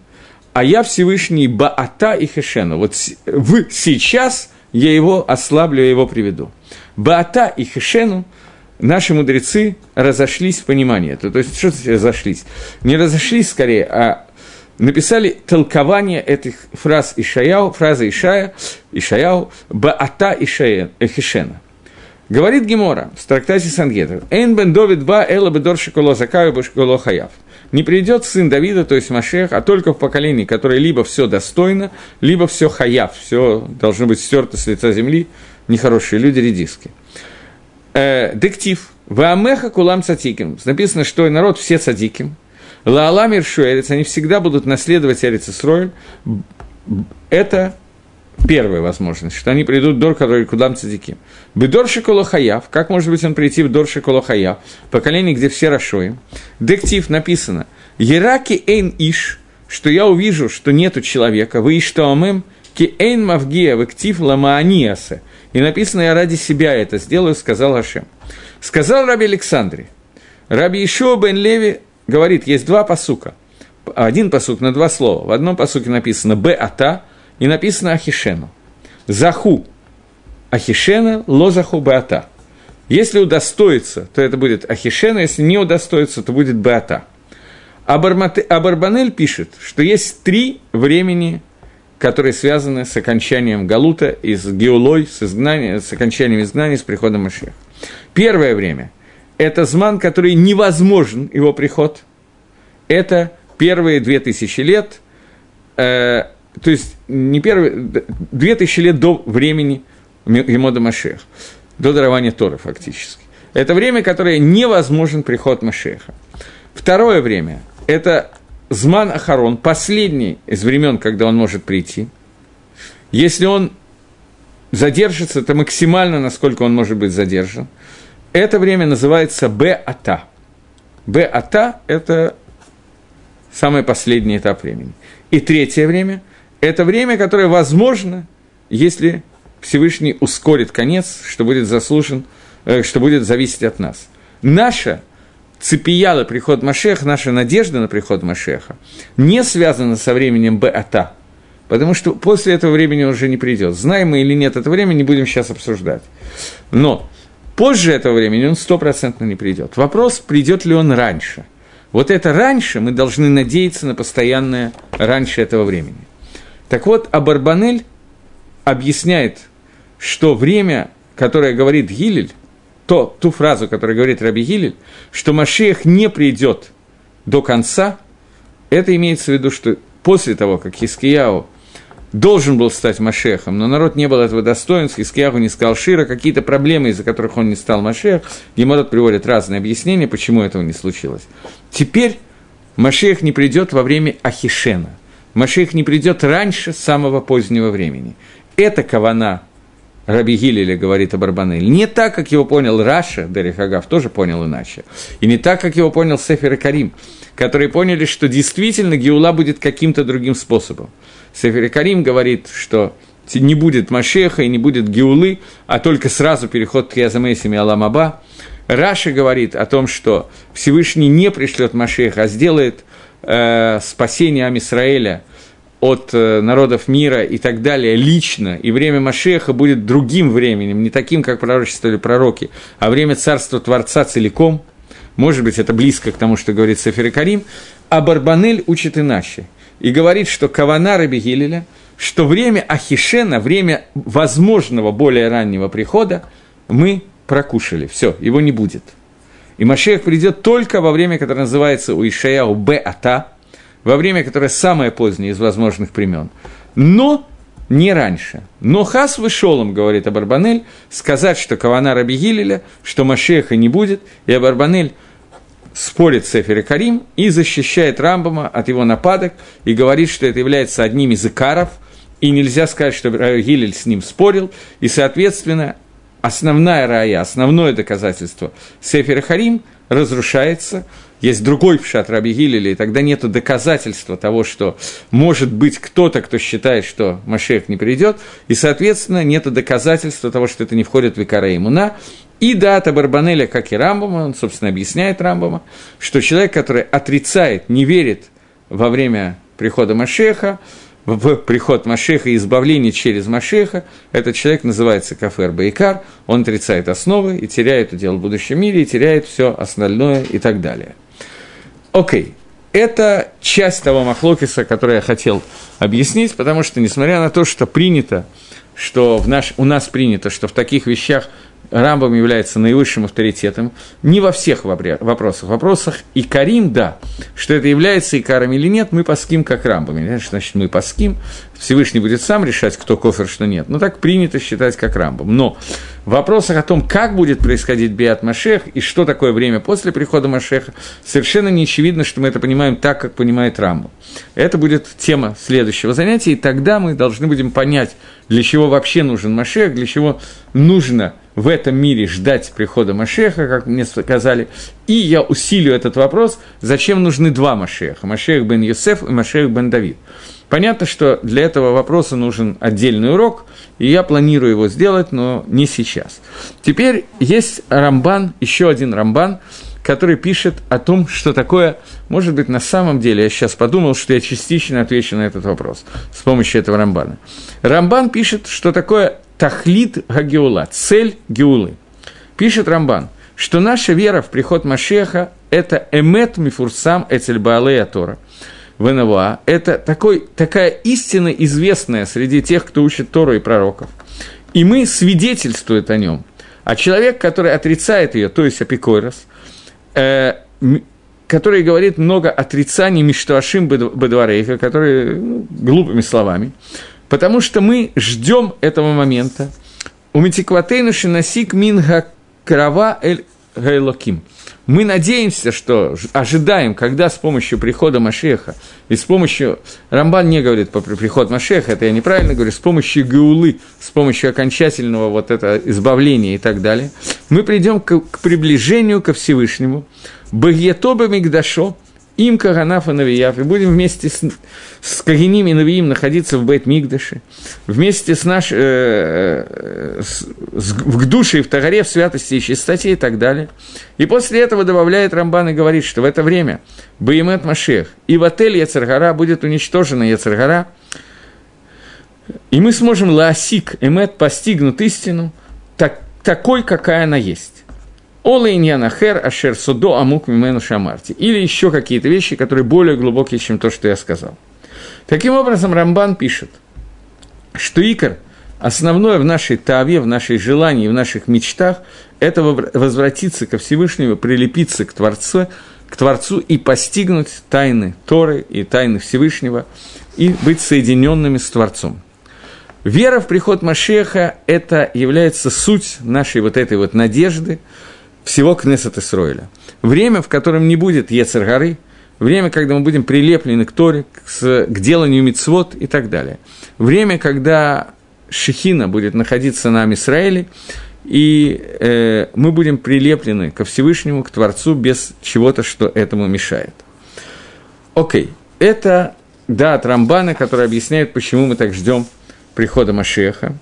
а я Всевышний Баата и Хешена. Вот в сейчас я его ослаблю, я его приведу. Баата и Хешену наши мудрецы разошлись в понимании. То, то есть, что значит разошлись? Не разошлись скорее, а написали толкование этих фраз Ишаяу, фразы Ишая, Ишаяу, Баата и Хешена. Говорит Гемора в трактате Сангедр, «Эйн бен Довид ба эла бедор шиколо закаю башколо хаяв». Не придет сын Давида, то есть Машех, а только в поколении, которое либо все достойно, либо все хаяв, все должно быть стерто с лица земли, нехорошие люди, редиски. Э, дектив. Ваамеха кулам цатиким. Написано, что народ все цадиким. Лааламир шуэрец, они всегда будут наследовать Эрицесройль. Это первая возможность, что они придут в Дор, который Кудам Цадиким. Бедор Шиколохаяв, как может быть он прийти в Дор Шиколохаяв, поколение, где все Рашоим. Дектив написано, Ераки Эйн Иш, что я увижу, что нету человека, вы что амем, ки эйн мавгия вектив ламааниасе. И написано, я ради себя это сделаю, сказал Хашем. Сказал Раби Александре, Раби Ишуа бен Леви говорит, есть два посука. Один посук на два слова. В одном посуке написано «б ата» и написано «ахишену». «Заху» Ахишена, лозаху беата. Если удостоится, то это будет Ахишена, если не удостоится, то будет беата. Абарбанель пишет, что есть три времени, которые связаны с окончанием Галута, и с Геулой, с, изгнанием, с окончанием изгнания, с приходом Машеха. Первое время – это зман, который невозможен, его приход. Это первые две тысячи лет, э, то есть не первые, две тысячи лет до времени Емода Машех, до дарования Торы фактически. Это время, которое невозможен приход Машеха. Второе время – это Зман Ахарон, последний из времен, когда он может прийти. Если он задержится, то максимально, насколько он может быть задержан. Это время называется. Б-Ата – это самый последний этап времени. И третье время – это время, которое возможно, если Всевышний ускорит конец, что будет заслужен, э, что будет зависеть от нас. Наша цепияла приход Машеха, наша надежда на приход Машеха не связана со временем Б-Ата, потому что после этого времени уже не придет. Знаем мы или нет это время, не будем сейчас обсуждать. Но позже этого времени он стопроцентно не придет. Вопрос, придет ли он раньше. Вот это раньше мы должны надеяться на постоянное раньше этого времени. Так вот, Абарбанель объясняет, что время, которое говорит Гилель, то, ту фразу, которую говорит Раби Гилель, что Машех не придет до конца, это имеется в виду, что после того, как Хискияу должен был стать Машехом, но народ не был этого достоин, Хискияху не сказал Шира, какие-то проблемы, из-за которых он не стал Машех, Геморот приводит разные объяснения, почему этого не случилось. Теперь Машех не придет во время Ахишена. Машех не придет раньше самого позднего времени. Это кавана Раби Гилеля говорит об Арбанель. Не так, как его понял Раша, Дерихагав тоже понял иначе. И не так, как его понял Сефер и Карим, которые поняли, что действительно Геула будет каким-то другим способом. Сефер и Карим говорит, что не будет Машеха и не будет Геулы, а только сразу переход к Язамесим и Аламаба. Раша говорит о том, что Всевышний не пришлет Машеха, а сделает э, спасение Амисраэля – от э, народов мира и так далее лично, и время Машеха будет другим временем, не таким, как пророчествовали пророки, а время царства Творца целиком, может быть, это близко к тому, что говорит Сефер Карим, а Барбанель учит иначе. И говорит, что Кавана Раби Гилеля, что время Ахишена, время возможного более раннего прихода, мы прокушали. Все, его не будет. И Машех придет только во время, которое называется у Ишаяу Б-Ата, во время, которое самое позднее из возможных времен. Но не раньше. Но хас вышелом, говорит Абарбанель, сказать, что Кавана Раби Гилеля, что Машеха не будет, и Абарбанель спорит с Эфер Карим и защищает Рамбама от его нападок и говорит, что это является одним из икаров, и нельзя сказать, что Гилель с ним спорил, и, соответственно, основная рая, основное доказательство. Сефер Харим разрушается – есть другой пшат Раби Гилеля, и тогда нет доказательства того, что может быть кто-то, кто считает, что Машех не придет, и, соответственно, нет доказательства того, что это не входит в Икара Имуна, и дата Барбанеля, как и Рамбома, он, собственно, объясняет Рамбома, что человек, который отрицает, не верит во время прихода Машеха, в приход Машеха и избавление через Машеха, этот человек называется Кафер Байкар, он отрицает основы и теряет удел в будущем мире, и теряет все остальное и так далее. Окей, это часть того Махлокиса, который я хотел объяснить, потому что, несмотря на то, что принято, что в наш, у нас принято, что в таких вещах Рамбам является наивысшим авторитетом, не во всех вопросах. В вопросах и Карим, да, что это является Икаром или нет, мы паским как Рамбами. Значит, мы паским, Всевышний будет сам решать, кто кофер, что нет. Но так принято считать как Рамбам. Но в вопросах о том, как будет происходить Биат Машех и что такое время после прихода Машеха, совершенно не очевидно, что мы это понимаем так, как понимает Рамбам. Это будет тема следующего занятия, и тогда мы должны будем понять, для чего вообще нужен Машех, для чего нужно в этом мире ждать прихода Машеха, как мне сказали, и я усилю этот вопрос, зачем нужны два Машеха, Машех бен Юсеф и Машех бен Давид. Понятно, что для этого вопроса нужен отдельный урок, и я планирую его сделать, но не сейчас. Теперь есть Рамбан, еще один Рамбан, который пишет о том, что такое, может быть, на самом деле, я сейчас подумал, что я частично отвечу на этот вопрос с помощью этого Рамбана. Рамбан пишет, что такое Тахлит Гагеула, цель Геулы. Пишет Рамбан, что наша вера в приход Машеха – это эмет мифурсам эцельбаалея Тора. Венавуа – это такой, такая истина, известная среди тех, кто учит Тору и пророков. И мы свидетельствует о нем. А человек, который отрицает ее, то есть апикойрос, э, который говорит много отрицаний Миштуашим Бедварейха, которые ну, глупыми словами, Потому что мы ждем этого момента. У Митикватейну Шинасик Минга Крава Эль Гайлоким. Мы надеемся, что ожидаем, когда с помощью прихода Машеха и с помощью, Рамбан не говорит по приход Машеха, это я неправильно говорю, с помощью Геулы, с помощью окончательного вот этого избавления и так далее, мы придем к, к приближению ко Всевышнему, Багьятоба Мигдашо, им Каганаф и Навияв, и будем вместе с, с Кагиним и Навиим находиться в Бейт Мигдаше, вместе с наш, э, э, с, в Гдуше и в Тагаре, в святости и чистоте и так далее. И после этого добавляет Рамбан и говорит, что в это время Баимет Машех и в отель Яцергара будет уничтожена Яцергара, и мы сможем лаосик, эмет, постигнуть истину так, такой, какая она есть. Ола иньянахер ашер судо амук мимену шамарти. Или еще какие-то вещи, которые более глубокие, чем то, что я сказал. Таким образом, Рамбан пишет, что икор, основное в нашей таве, в нашей желании, в наших мечтах, это возвратиться ко Всевышнему, прилепиться к Творцу, к Творцу и постигнуть тайны Торы и тайны Всевышнего, и быть соединенными с Творцом. Вера в приход Машеха – это является суть нашей вот этой вот надежды – всего Кнессет Исроиля. Время, в котором не будет Ецергары, время, когда мы будем прилеплены к Торе, к, к деланию мицвод и так далее. Время, когда Шехина будет находиться на Израиле, и э, мы будем прилеплены ко Всевышнему, к Творцу, без чего-то, что этому мешает. Окей, это да от Рамбана, который объясняет, почему мы так ждем прихода Машеха,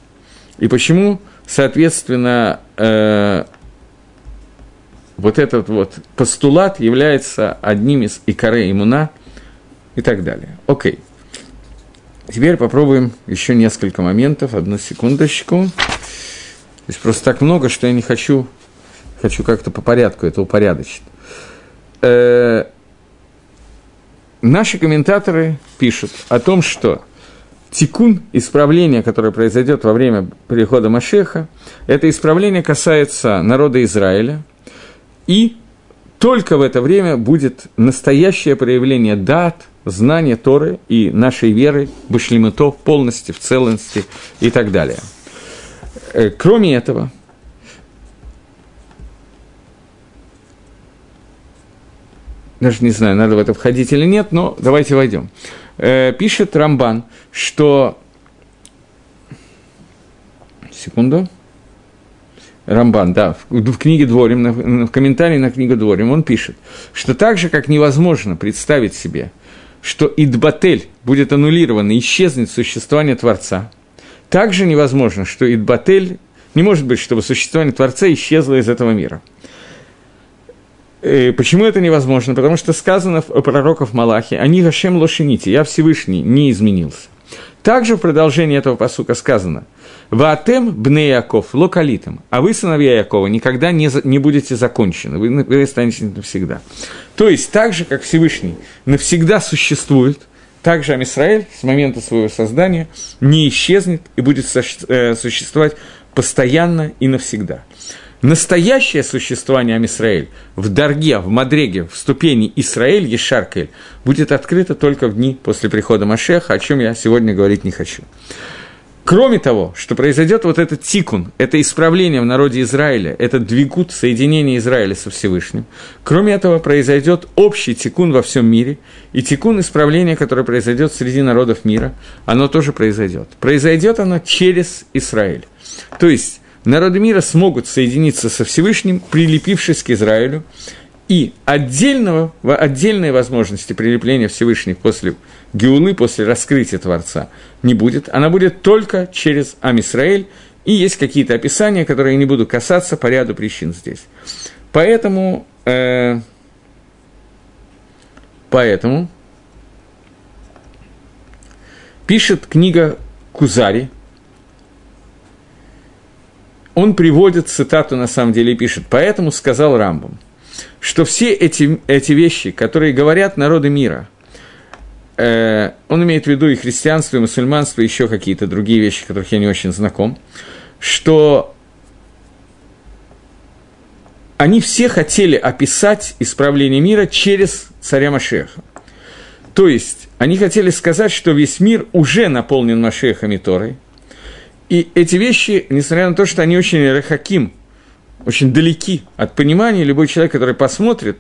и почему, соответственно, э, вот этот вот постулат является одним из икоре иммуна и так далее. Окей. Теперь попробуем еще несколько моментов. Одну секундочку. Здесь просто так много, что я не хочу, хочу как-то по порядку это упорядочить. Э, наши комментаторы пишут о том, что тикун, исправление, которое произойдет во время перехода Машеха, это исправление касается народа Израиля – и только в это время будет настоящее проявление дат, знания Торы и нашей веры, Башлимутов полностью, в целости и так далее. Э, кроме этого, даже не знаю, надо в это входить или нет, но давайте войдем. Э, пишет Рамбан, что... Секунду. Рамбан, да, в, в книге Дворим, в комментарии на книгу Дворим, он пишет, что так же, как невозможно представить себе, что Идбатель будет аннулирован и исчезнет существование Творца, также невозможно, что Идбатель, не может быть, чтобы существование Творца исчезло из этого мира. И э, почему это невозможно? Потому что сказано у пророков Малахи, они Гашем Лошините, я Всевышний, не изменился. Также в продолжении этого посука сказано – Ваатем бне Яков локалитом, а вы, сыновья Якова, никогда не, не будете закончены, вы, вы станете навсегда. То есть, так же, как Всевышний навсегда существует, также Амисраэль с момента своего создания не исчезнет и будет э, существовать постоянно и навсегда. Настоящее существование Амисраэль в Дарге, в Мадреге, в ступени Исраэль, Ешаркель, будет открыто только в дни после прихода Машеха, о чем я сегодня говорить не хочу. Кроме того, что произойдет вот этот тикун, это исправление в народе Израиля, это двигут соединение Израиля со Всевышним. Кроме этого, произойдет общий тикун во всем мире, и тикун исправления, которое произойдет среди народов мира, оно тоже произойдет. Произойдет оно через Израиль. То есть народы мира смогут соединиться со Всевышним, прилепившись к Израилю, и отдельного, отдельной возможности прилепления Всевышних после Геулы, после раскрытия Творца, не будет. Она будет только через Амисраэль, и есть какие-то описания, которые я не буду касаться по ряду причин здесь. Поэтому, э, поэтому пишет книга Кузари, он приводит цитату, на самом деле, и пишет, «Поэтому сказал Рамбам, что все эти, эти вещи, которые говорят народы мира, э, он имеет в виду и христианство, и мусульманство, и еще какие-то другие вещи, которых я не очень знаком, что они все хотели описать исправление мира через царя Машеха. То есть, они хотели сказать, что весь мир уже наполнен Машехом и Торой. И эти вещи, несмотря на то, что они очень рахаким, очень далеки от понимания. Любой человек, который посмотрит,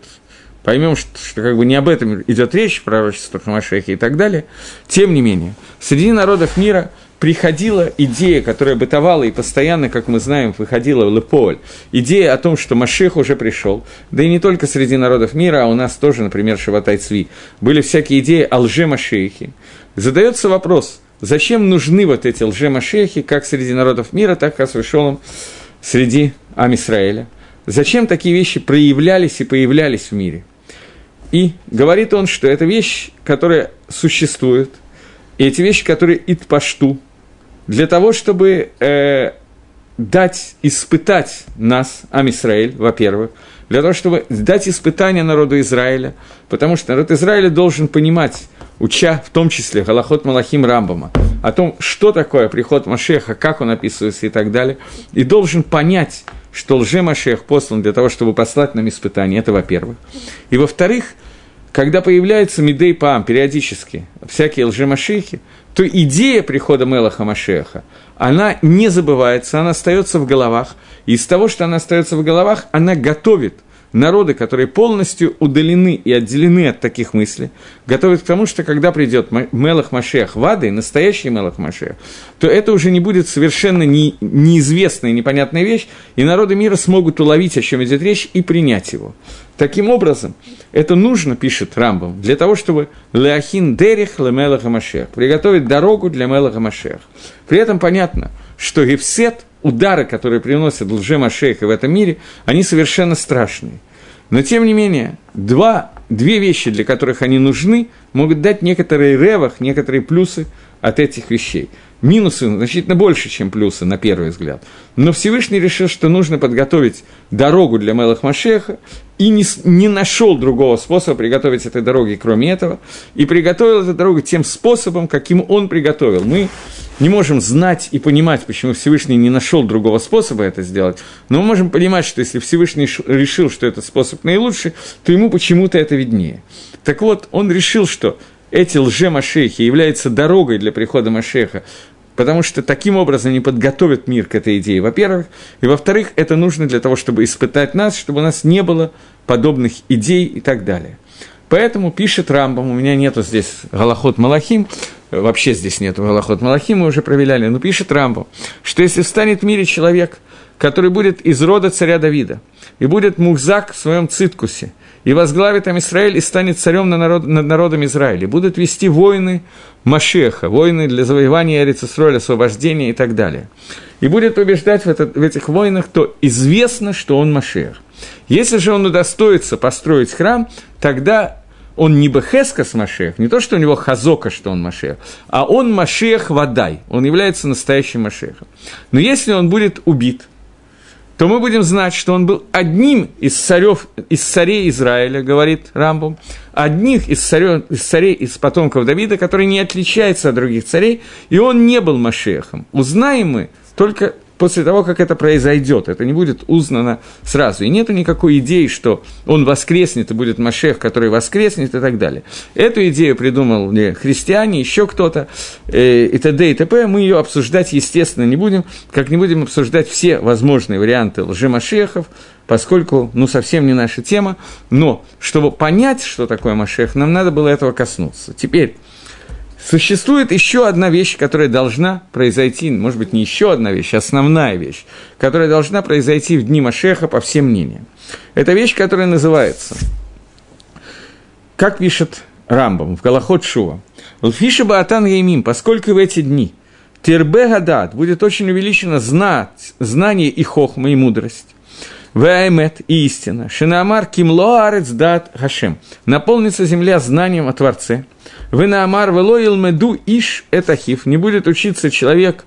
поймем, что, что как бы не об этом идет речь, пророчество Машехи и так далее. Тем не менее, среди народов мира приходила идея, которая бытовала и постоянно, как мы знаем, выходила в Леполь, идея о том, что Машех уже пришел, да и не только среди народов мира, а у нас тоже, например, Шаватай Цви, были всякие идеи о лже-Машехе. Задается вопрос, зачем нужны вот эти лже-Машехи, как среди народов мира, так и с среди Амисраэля. Зачем такие вещи проявлялись и появлялись в мире? И говорит он, что это вещь, которая существует, и эти вещи, которые итпашту, для того, чтобы э, дать, испытать нас, Амисраэль, во-первых, для того, чтобы дать испытание народу Израиля, потому что народ Израиля должен понимать, уча в том числе Галахот Малахим Рамбама, о том, что такое приход Машеха, как он описывается и так далее, и должен понять, что лже-Машех послан для того, чтобы послать нам испытание, это во-первых. И во-вторых, когда появляются Мидей Пам периодически, всякие лже-Машехи, то идея прихода Мелаха Машеха, она не забывается, она остается в головах, и из того, что она остается в головах, она готовит народы, которые полностью удалены и отделены от таких мыслей, готовят к тому, что когда придет Мелах Машех Вады, настоящий Мелах Машех, то это уже не будет совершенно не, неизвестная, непонятная вещь, и народы мира смогут уловить, о чем идет речь, и принять его. Таким образом, это нужно, пишет Рамбам, для того, чтобы Леохин Дерих Лемелаха Машех, приготовить дорогу для Мелаха Машех. При этом понятно, что Гефсет, удары, которые приносят лже-машейха в этом мире, они совершенно страшные. Но, тем не менее, два, две вещи, для которых они нужны, могут дать некоторые ревах, некоторые плюсы от этих вещей. Минусы значительно больше, чем плюсы, на первый взгляд. Но Всевышний решил, что нужно подготовить дорогу для Мелах Машеха, и не, не нашел другого способа приготовить этой дороги, кроме этого, и приготовил эту дорогу тем способом, каким он приготовил. Мы не можем знать и понимать, почему Всевышний не нашел другого способа это сделать, но мы можем понимать, что если Всевышний решил, что этот способ наилучший, то ему почему-то это виднее. Так вот, он решил, что эти лже-машехи являются дорогой для прихода Машеха, потому что таким образом они подготовят мир к этой идее, во-первых, и во-вторых, это нужно для того, чтобы испытать нас, чтобы у нас не было подобных идей и так далее. Поэтому пишет Рамбам, у меня нету здесь Галахот Малахим, вообще здесь нету Галахот Малахим, мы уже проверяли, но пишет Рамбам, что если встанет в мире человек, который будет из рода царя Давида, и будет Мухзак в своем циткусе, и возглавит там Израиль и станет царем над, народ, над народом Израиля. Будут вести войны Машеха, войны для завоевания Эрицесроля, освобождения и так далее. И будет побеждать в, этот, в этих войнах, то известно, что он Машех. Если же он удостоится построить храм, тогда он не Бехескас Машех, не то, что у него Хазока, что он Машех, а он Машех Вадай, он является настоящим Машехом. Но если он будет убит – то мы будем знать, что он был одним из царев, из царей Израиля, говорит Рамбом, одних из, царев, из царей, из потомков Давида, который не отличается от других царей, и он не был Машехом. Узнаем мы только после того, как это произойдет. Это не будет узнано сразу. И нет никакой идеи, что он воскреснет и будет Машех, который воскреснет и так далее. Эту идею придумал мне христиане, еще кто-то, э, и т.д. и т.п. Мы ее обсуждать, естественно, не будем, как не будем обсуждать все возможные варианты лжемашехов, поскольку, ну, совсем не наша тема. Но, чтобы понять, что такое Машех, нам надо было этого коснуться. Теперь, Существует еще одна вещь, которая должна произойти, может быть, не еще одна вещь, основная вещь, которая должна произойти в дни Машеха по всем мнениям. Это вещь, которая называется, как пишет Рамбам в Галахот Шува, «Лфиша Баатан Яймим, поскольку в эти дни Тирбе Гадат будет очень увеличено знать, знание и хохма, и мудрость, Ваэмет и истина. Шинамар кимло арец дат хашем. Наполнится земля знанием о Творце – вы на Амар Велоил Меду Иш Этахив. Не будет учиться человек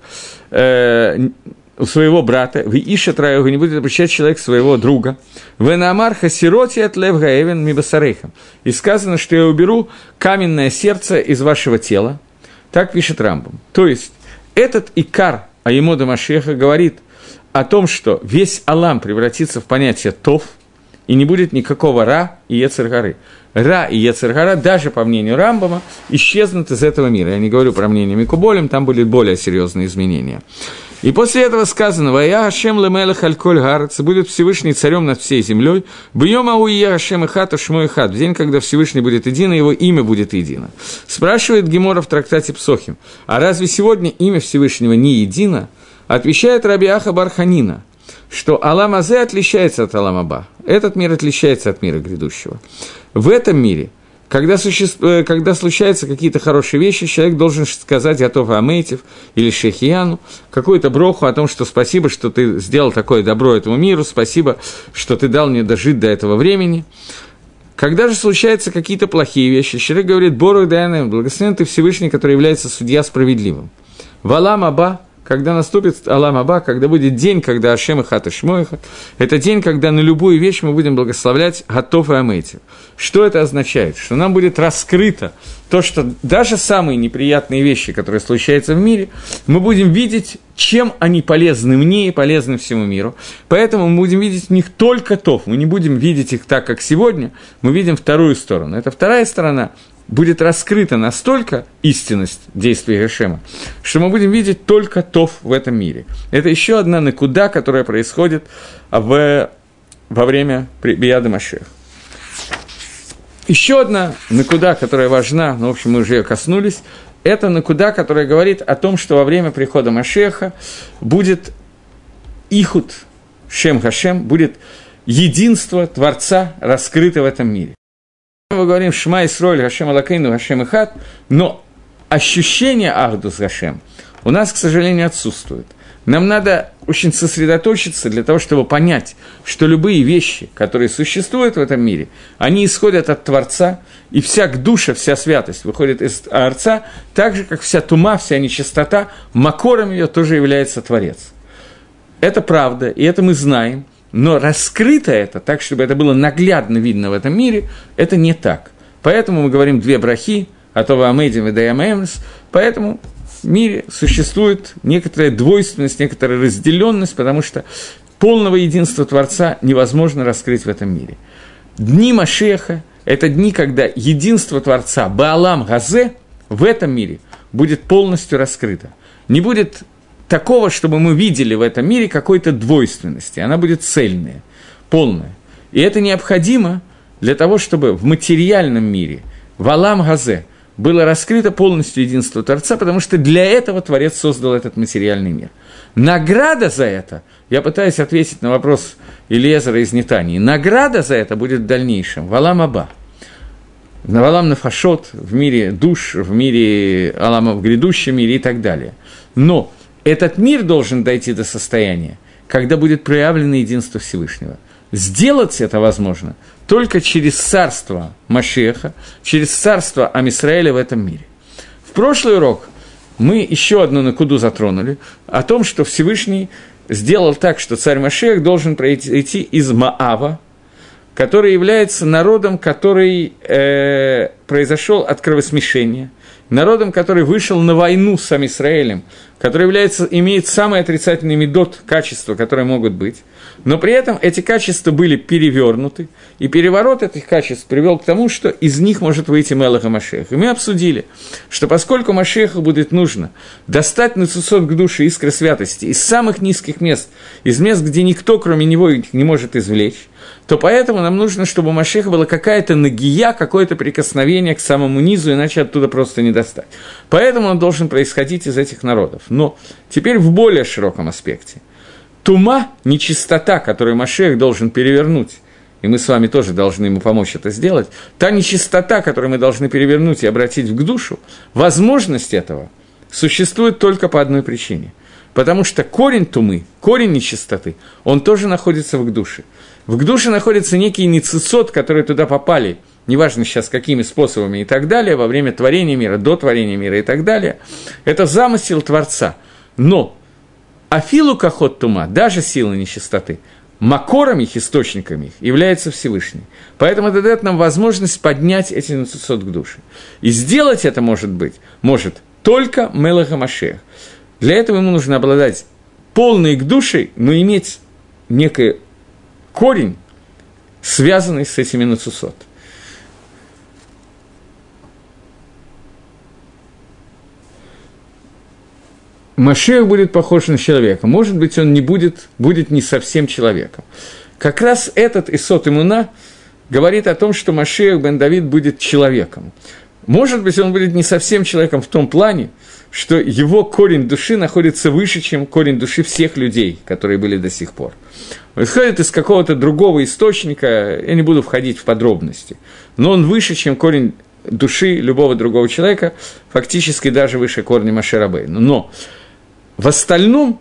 э, у своего брата, вы Иша Траеву, не будет обучать человек своего друга. Вы на Амар Хасироти от Лев Гаевен Мибасарейхам. И сказано, что я уберу каменное сердце из вашего тела. Так пишет Рамбом. То есть, этот Икар Аимода Машеха говорит о том, что весь Алам превратится в понятие Тов, и не будет никакого Ра и Ецергары. Ра и Ецергара, даже по мнению Рамбама, исчезнут из этого мира. Я не говорю про мнение Микуболем, там были более серьезные изменения. И после этого сказано, «Вая Хашем лемелех аль-коль будет Всевышний царем над всей землей, бьем ауия Хашем и хата шмой хат, в день, когда Всевышний будет едино, его имя будет едино». Спрашивает Гемора в трактате Псохим, а разве сегодня имя Всевышнего не едино? Отвечает Рабиаха Барханина – что Алам Азе отличается от Алам Аба. Этот мир отличается от мира грядущего. В этом мире, когда, существ... Э, когда случаются какие-то хорошие вещи, человек должен сказать Готова Амейтев или Шехияну какую-то броху о том, что спасибо, что ты сделал такое добро этому миру, спасибо, что ты дал мне дожить до этого времени. Когда же случаются какие-то плохие вещи, человек говорит, Бору Дайна, благословен ты Всевышний, который является судья справедливым. Валам Аба, когда наступит Алам Аба, когда будет день, когда Ашем и Хат и Шмойха, это день, когда на любую вещь мы будем благословлять Готов и Амети. Что это означает? Что нам будет раскрыто то, что даже самые неприятные вещи, которые случаются в мире, мы будем видеть, чем они полезны мне и полезны всему миру. Поэтому мы будем видеть в них только тов. Мы не будем видеть их так, как сегодня, мы видим вторую сторону. Это вторая сторона будет раскрыта настолько истинность действия Гешема, что мы будем видеть только Тов в этом мире. Это еще одна накуда, которая происходит в, во время Бияда Машех. Еще одна накуда, которая важна, ну, в общем, мы уже ее коснулись, это накуда, которая говорит о том, что во время прихода Машеха будет ихуд Шем Хашем, будет единство Творца раскрыто в этом мире мы говорим Шма Исроль, Гашем Алакейну, Гашем Ихат, но ощущение Ахдус Гашем у нас, к сожалению, отсутствует. Нам надо очень сосредоточиться для того, чтобы понять, что любые вещи, которые существуют в этом мире, они исходят от Творца, и вся душа, вся святость выходит из Творца, так же, как вся тума, вся нечистота, макором ее тоже является Творец. Это правда, и это мы знаем, но раскрыто это так, чтобы это было наглядно видно в этом мире, это не так. Поэтому мы говорим две брахи, а то Амедим и Даямэмс, поэтому в мире существует некоторая двойственность, некоторая разделенность, потому что полного единства Творца невозможно раскрыть в этом мире. Дни Машеха – это дни, когда единство Творца, Баалам Газе, в этом мире будет полностью раскрыто. Не будет такого, чтобы мы видели в этом мире какой-то двойственности. Она будет цельная, полная. И это необходимо для того, чтобы в материальном мире, в Алам Газе, было раскрыто полностью единство Творца, потому что для этого Творец создал этот материальный мир. Награда за это, я пытаюсь ответить на вопрос Илиезера из Нетании, награда за это будет в дальнейшем, в Алам Аба. В Алам Нафашот, в мире душ, в мире Алама, в грядущем мире и так далее. Но этот мир должен дойти до состояния, когда будет проявлено единство Всевышнего. Сделать это возможно только через царство Машеха, через царство Амисраэля в этом мире. В прошлый урок мы еще одну накуду затронули, о том, что Всевышний сделал так, что царь Машех должен пройти из Маава, который является народом, который э, произошел от кровосмешения, народом, который вышел на войну с сам Израилем, который является, имеет самый отрицательный медот качества, которые могут быть, но при этом эти качества были перевернуты, и переворот этих качеств привел к тому, что из них может выйти Мелаха Машех. И мы обсудили, что поскольку Машеху будет нужно достать на сусот к душе искры святости из самых низких мест, из мест, где никто, кроме него, их не может извлечь, то поэтому нам нужно, чтобы у Машеха была какая-то нагия, какое-то прикосновение к самому низу, иначе оттуда просто не достать. Поэтому он должен происходить из этих народов. Но теперь в более широком аспекте. Тума, нечистота, которую Машех должен перевернуть, и мы с вами тоже должны ему помочь это сделать, та нечистота, которую мы должны перевернуть и обратить в душу, возможность этого существует только по одной причине. Потому что корень тумы, корень нечистоты, он тоже находится в душе. В душе находится некий ницисот, которые туда попали, неважно сейчас какими способами и так далее, во время творения мира, до творения мира и так далее. Это замысел Творца. Но Афилу Кахот Тума, даже силы нечистоты, макором их, источниками их, является Всевышний. Поэтому это дает нам возможность поднять эти ницисот к душе. И сделать это может быть, может только Мелаха Машех. Для этого ему нужно обладать полной к душе, но иметь некое корень, связанный с этими нацусот. Машех будет похож на человека. Может быть, он не будет, будет не совсем человеком. Как раз этот Исот Имуна говорит о том, что Машех бен Давид будет человеком. Может быть, он будет не совсем человеком в том плане, что его корень души находится выше, чем корень души всех людей, которые были до сих пор. Он исходит из какого-то другого источника, я не буду входить в подробности, но он выше, чем корень души любого другого человека, фактически даже выше корня Машерабейна. Но в остальном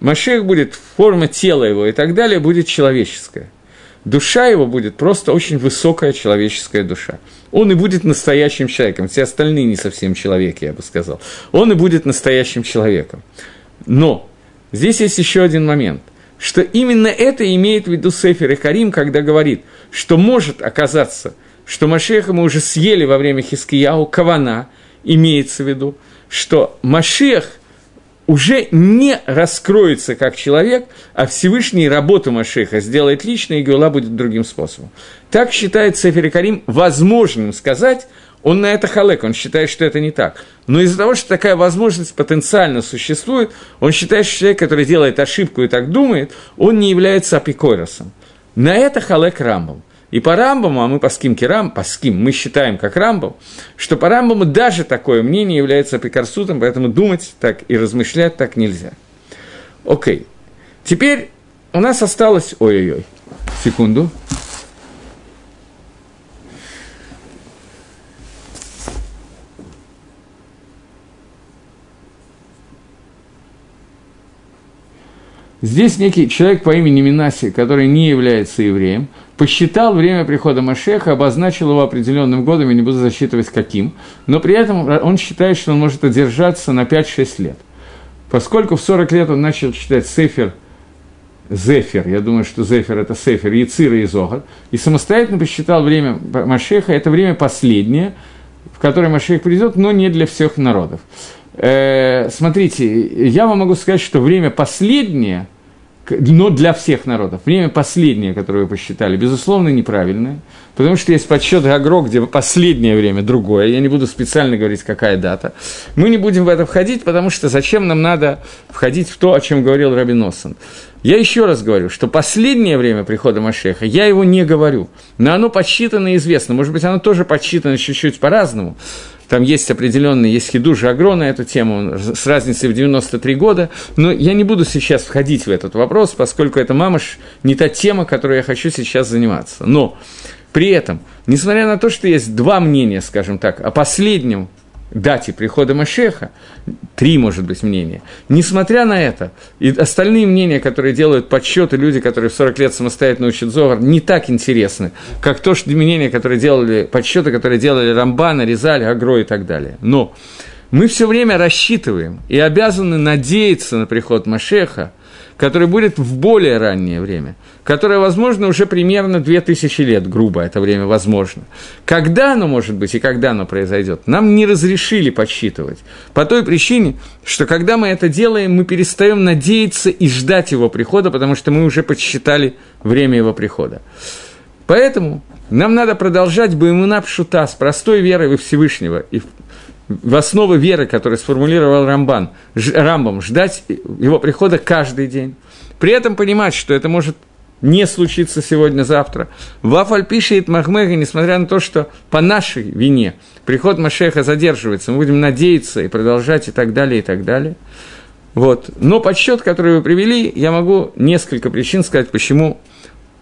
Машех будет, форма тела его и так далее будет человеческая. Душа его будет просто очень высокая человеческая душа. Он и будет настоящим человеком. Все остальные не совсем человеки, я бы сказал. Он и будет настоящим человеком. Но здесь есть еще один момент – что именно это имеет в виду Сефер и Карим, когда говорит, что может оказаться, что Машеха мы уже съели во время Хискияу, Кавана, имеется в виду, что Машех уже не раскроется как человек, а Всевышний работу Машеха сделает лично, и Геула будет другим способом. Так считает Сефер Карим возможным сказать, он на это халек, он считает, что это не так. Но из-за того, что такая возможность потенциально существует, он считает, что человек, который делает ошибку и так думает, он не является апикойросом. На это халек Рамбом. И по Рамбаму, а мы по скимке Рам, по ским, мы считаем как Рамбом, что по Рамбаму даже такое мнение является апикарсутом, поэтому думать так и размышлять так нельзя. Окей. Теперь у нас осталось... Ой-ой-ой. Секунду. Здесь некий человек по имени Минаси, который не является евреем, посчитал время прихода Машеха, обозначил его определенным годом, я не буду засчитывать каким, но при этом он считает, что он может одержаться на 5-6 лет. Поскольку в 40 лет он начал читать Сефер, Зефер, я думаю, что Зефер – это Сефер, Яцира и Зогар, и самостоятельно посчитал время Машеха, это время последнее, в которое Машех придет, но не для всех народов. Э, смотрите, я вам могу сказать, что время последнее, но для всех народов, время последнее, которое вы посчитали, безусловно, неправильное, потому что есть подсчет Гагро, где последнее время другое, я не буду специально говорить, какая дата. Мы не будем в это входить, потому что зачем нам надо входить в то, о чем говорил Рабин Носон. Я еще раз говорю, что последнее время прихода Машеха, я его не говорю, но оно подсчитано и известно, может быть, оно тоже подсчитано чуть-чуть по-разному, там есть определенный, есть хидуш Агро на эту тему с разницей в 93 года, но я не буду сейчас входить в этот вопрос, поскольку это мамаш не та тема, которой я хочу сейчас заниматься. Но при этом, несмотря на то, что есть два мнения, скажем так, о последнем дате прихода Машеха, три, может быть, мнения. Несмотря на это, и остальные мнения, которые делают подсчеты, люди, которые в 40 лет самостоятельно учат Зогар, не так интересны, как то, что мнения, которые делали, подсчеты, которые делали Рамбана, Резаль, Агро и так далее. Но Мы все время рассчитываем и обязаны надеяться на приход Машеха, который будет в более раннее время, которое, возможно, уже примерно 2000 лет, грубо это время возможно. Когда оно может быть и когда оно произойдет, нам не разрешили подсчитывать. По той причине, что когда мы это делаем, мы перестаем надеяться и ждать его прихода, потому что мы уже подсчитали время его прихода. Поэтому нам надо продолжать Баимуна Пшута с простой верой во Всевышнего и в основу веры, которую сформулировал Рамбан, Рамбам, ждать его прихода каждый день. При этом понимать, что это может не случиться сегодня-завтра. Вафаль пишет Махмега, несмотря на то, что по нашей вине приход Машеха задерживается, мы будем надеяться и продолжать и так далее, и так далее. Вот. Но подсчет, который вы привели, я могу несколько причин сказать, почему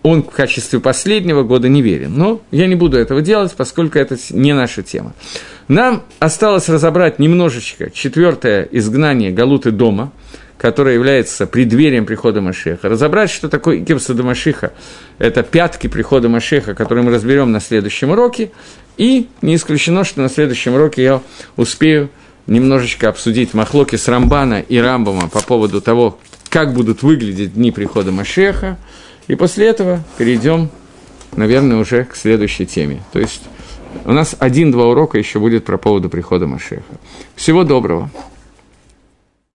он в качестве последнего года не верен. Но я не буду этого делать, поскольку это не наша тема. Нам осталось разобрать немножечко четвертое изгнание Галуты дома, которое является преддверием прихода Машеха. Разобрать, что такое Икимса до Машиха, это пятки прихода Машеха, которые мы разберем на следующем уроке. И не исключено, что на следующем уроке я успею немножечко обсудить Махлоки с Рамбана и Рамбама по поводу того, как будут выглядеть дни прихода Машеха – и после этого перейдем, наверное, уже к следующей теме. То есть у нас один-два урока еще будет про поводу прихода Машеха. Всего доброго.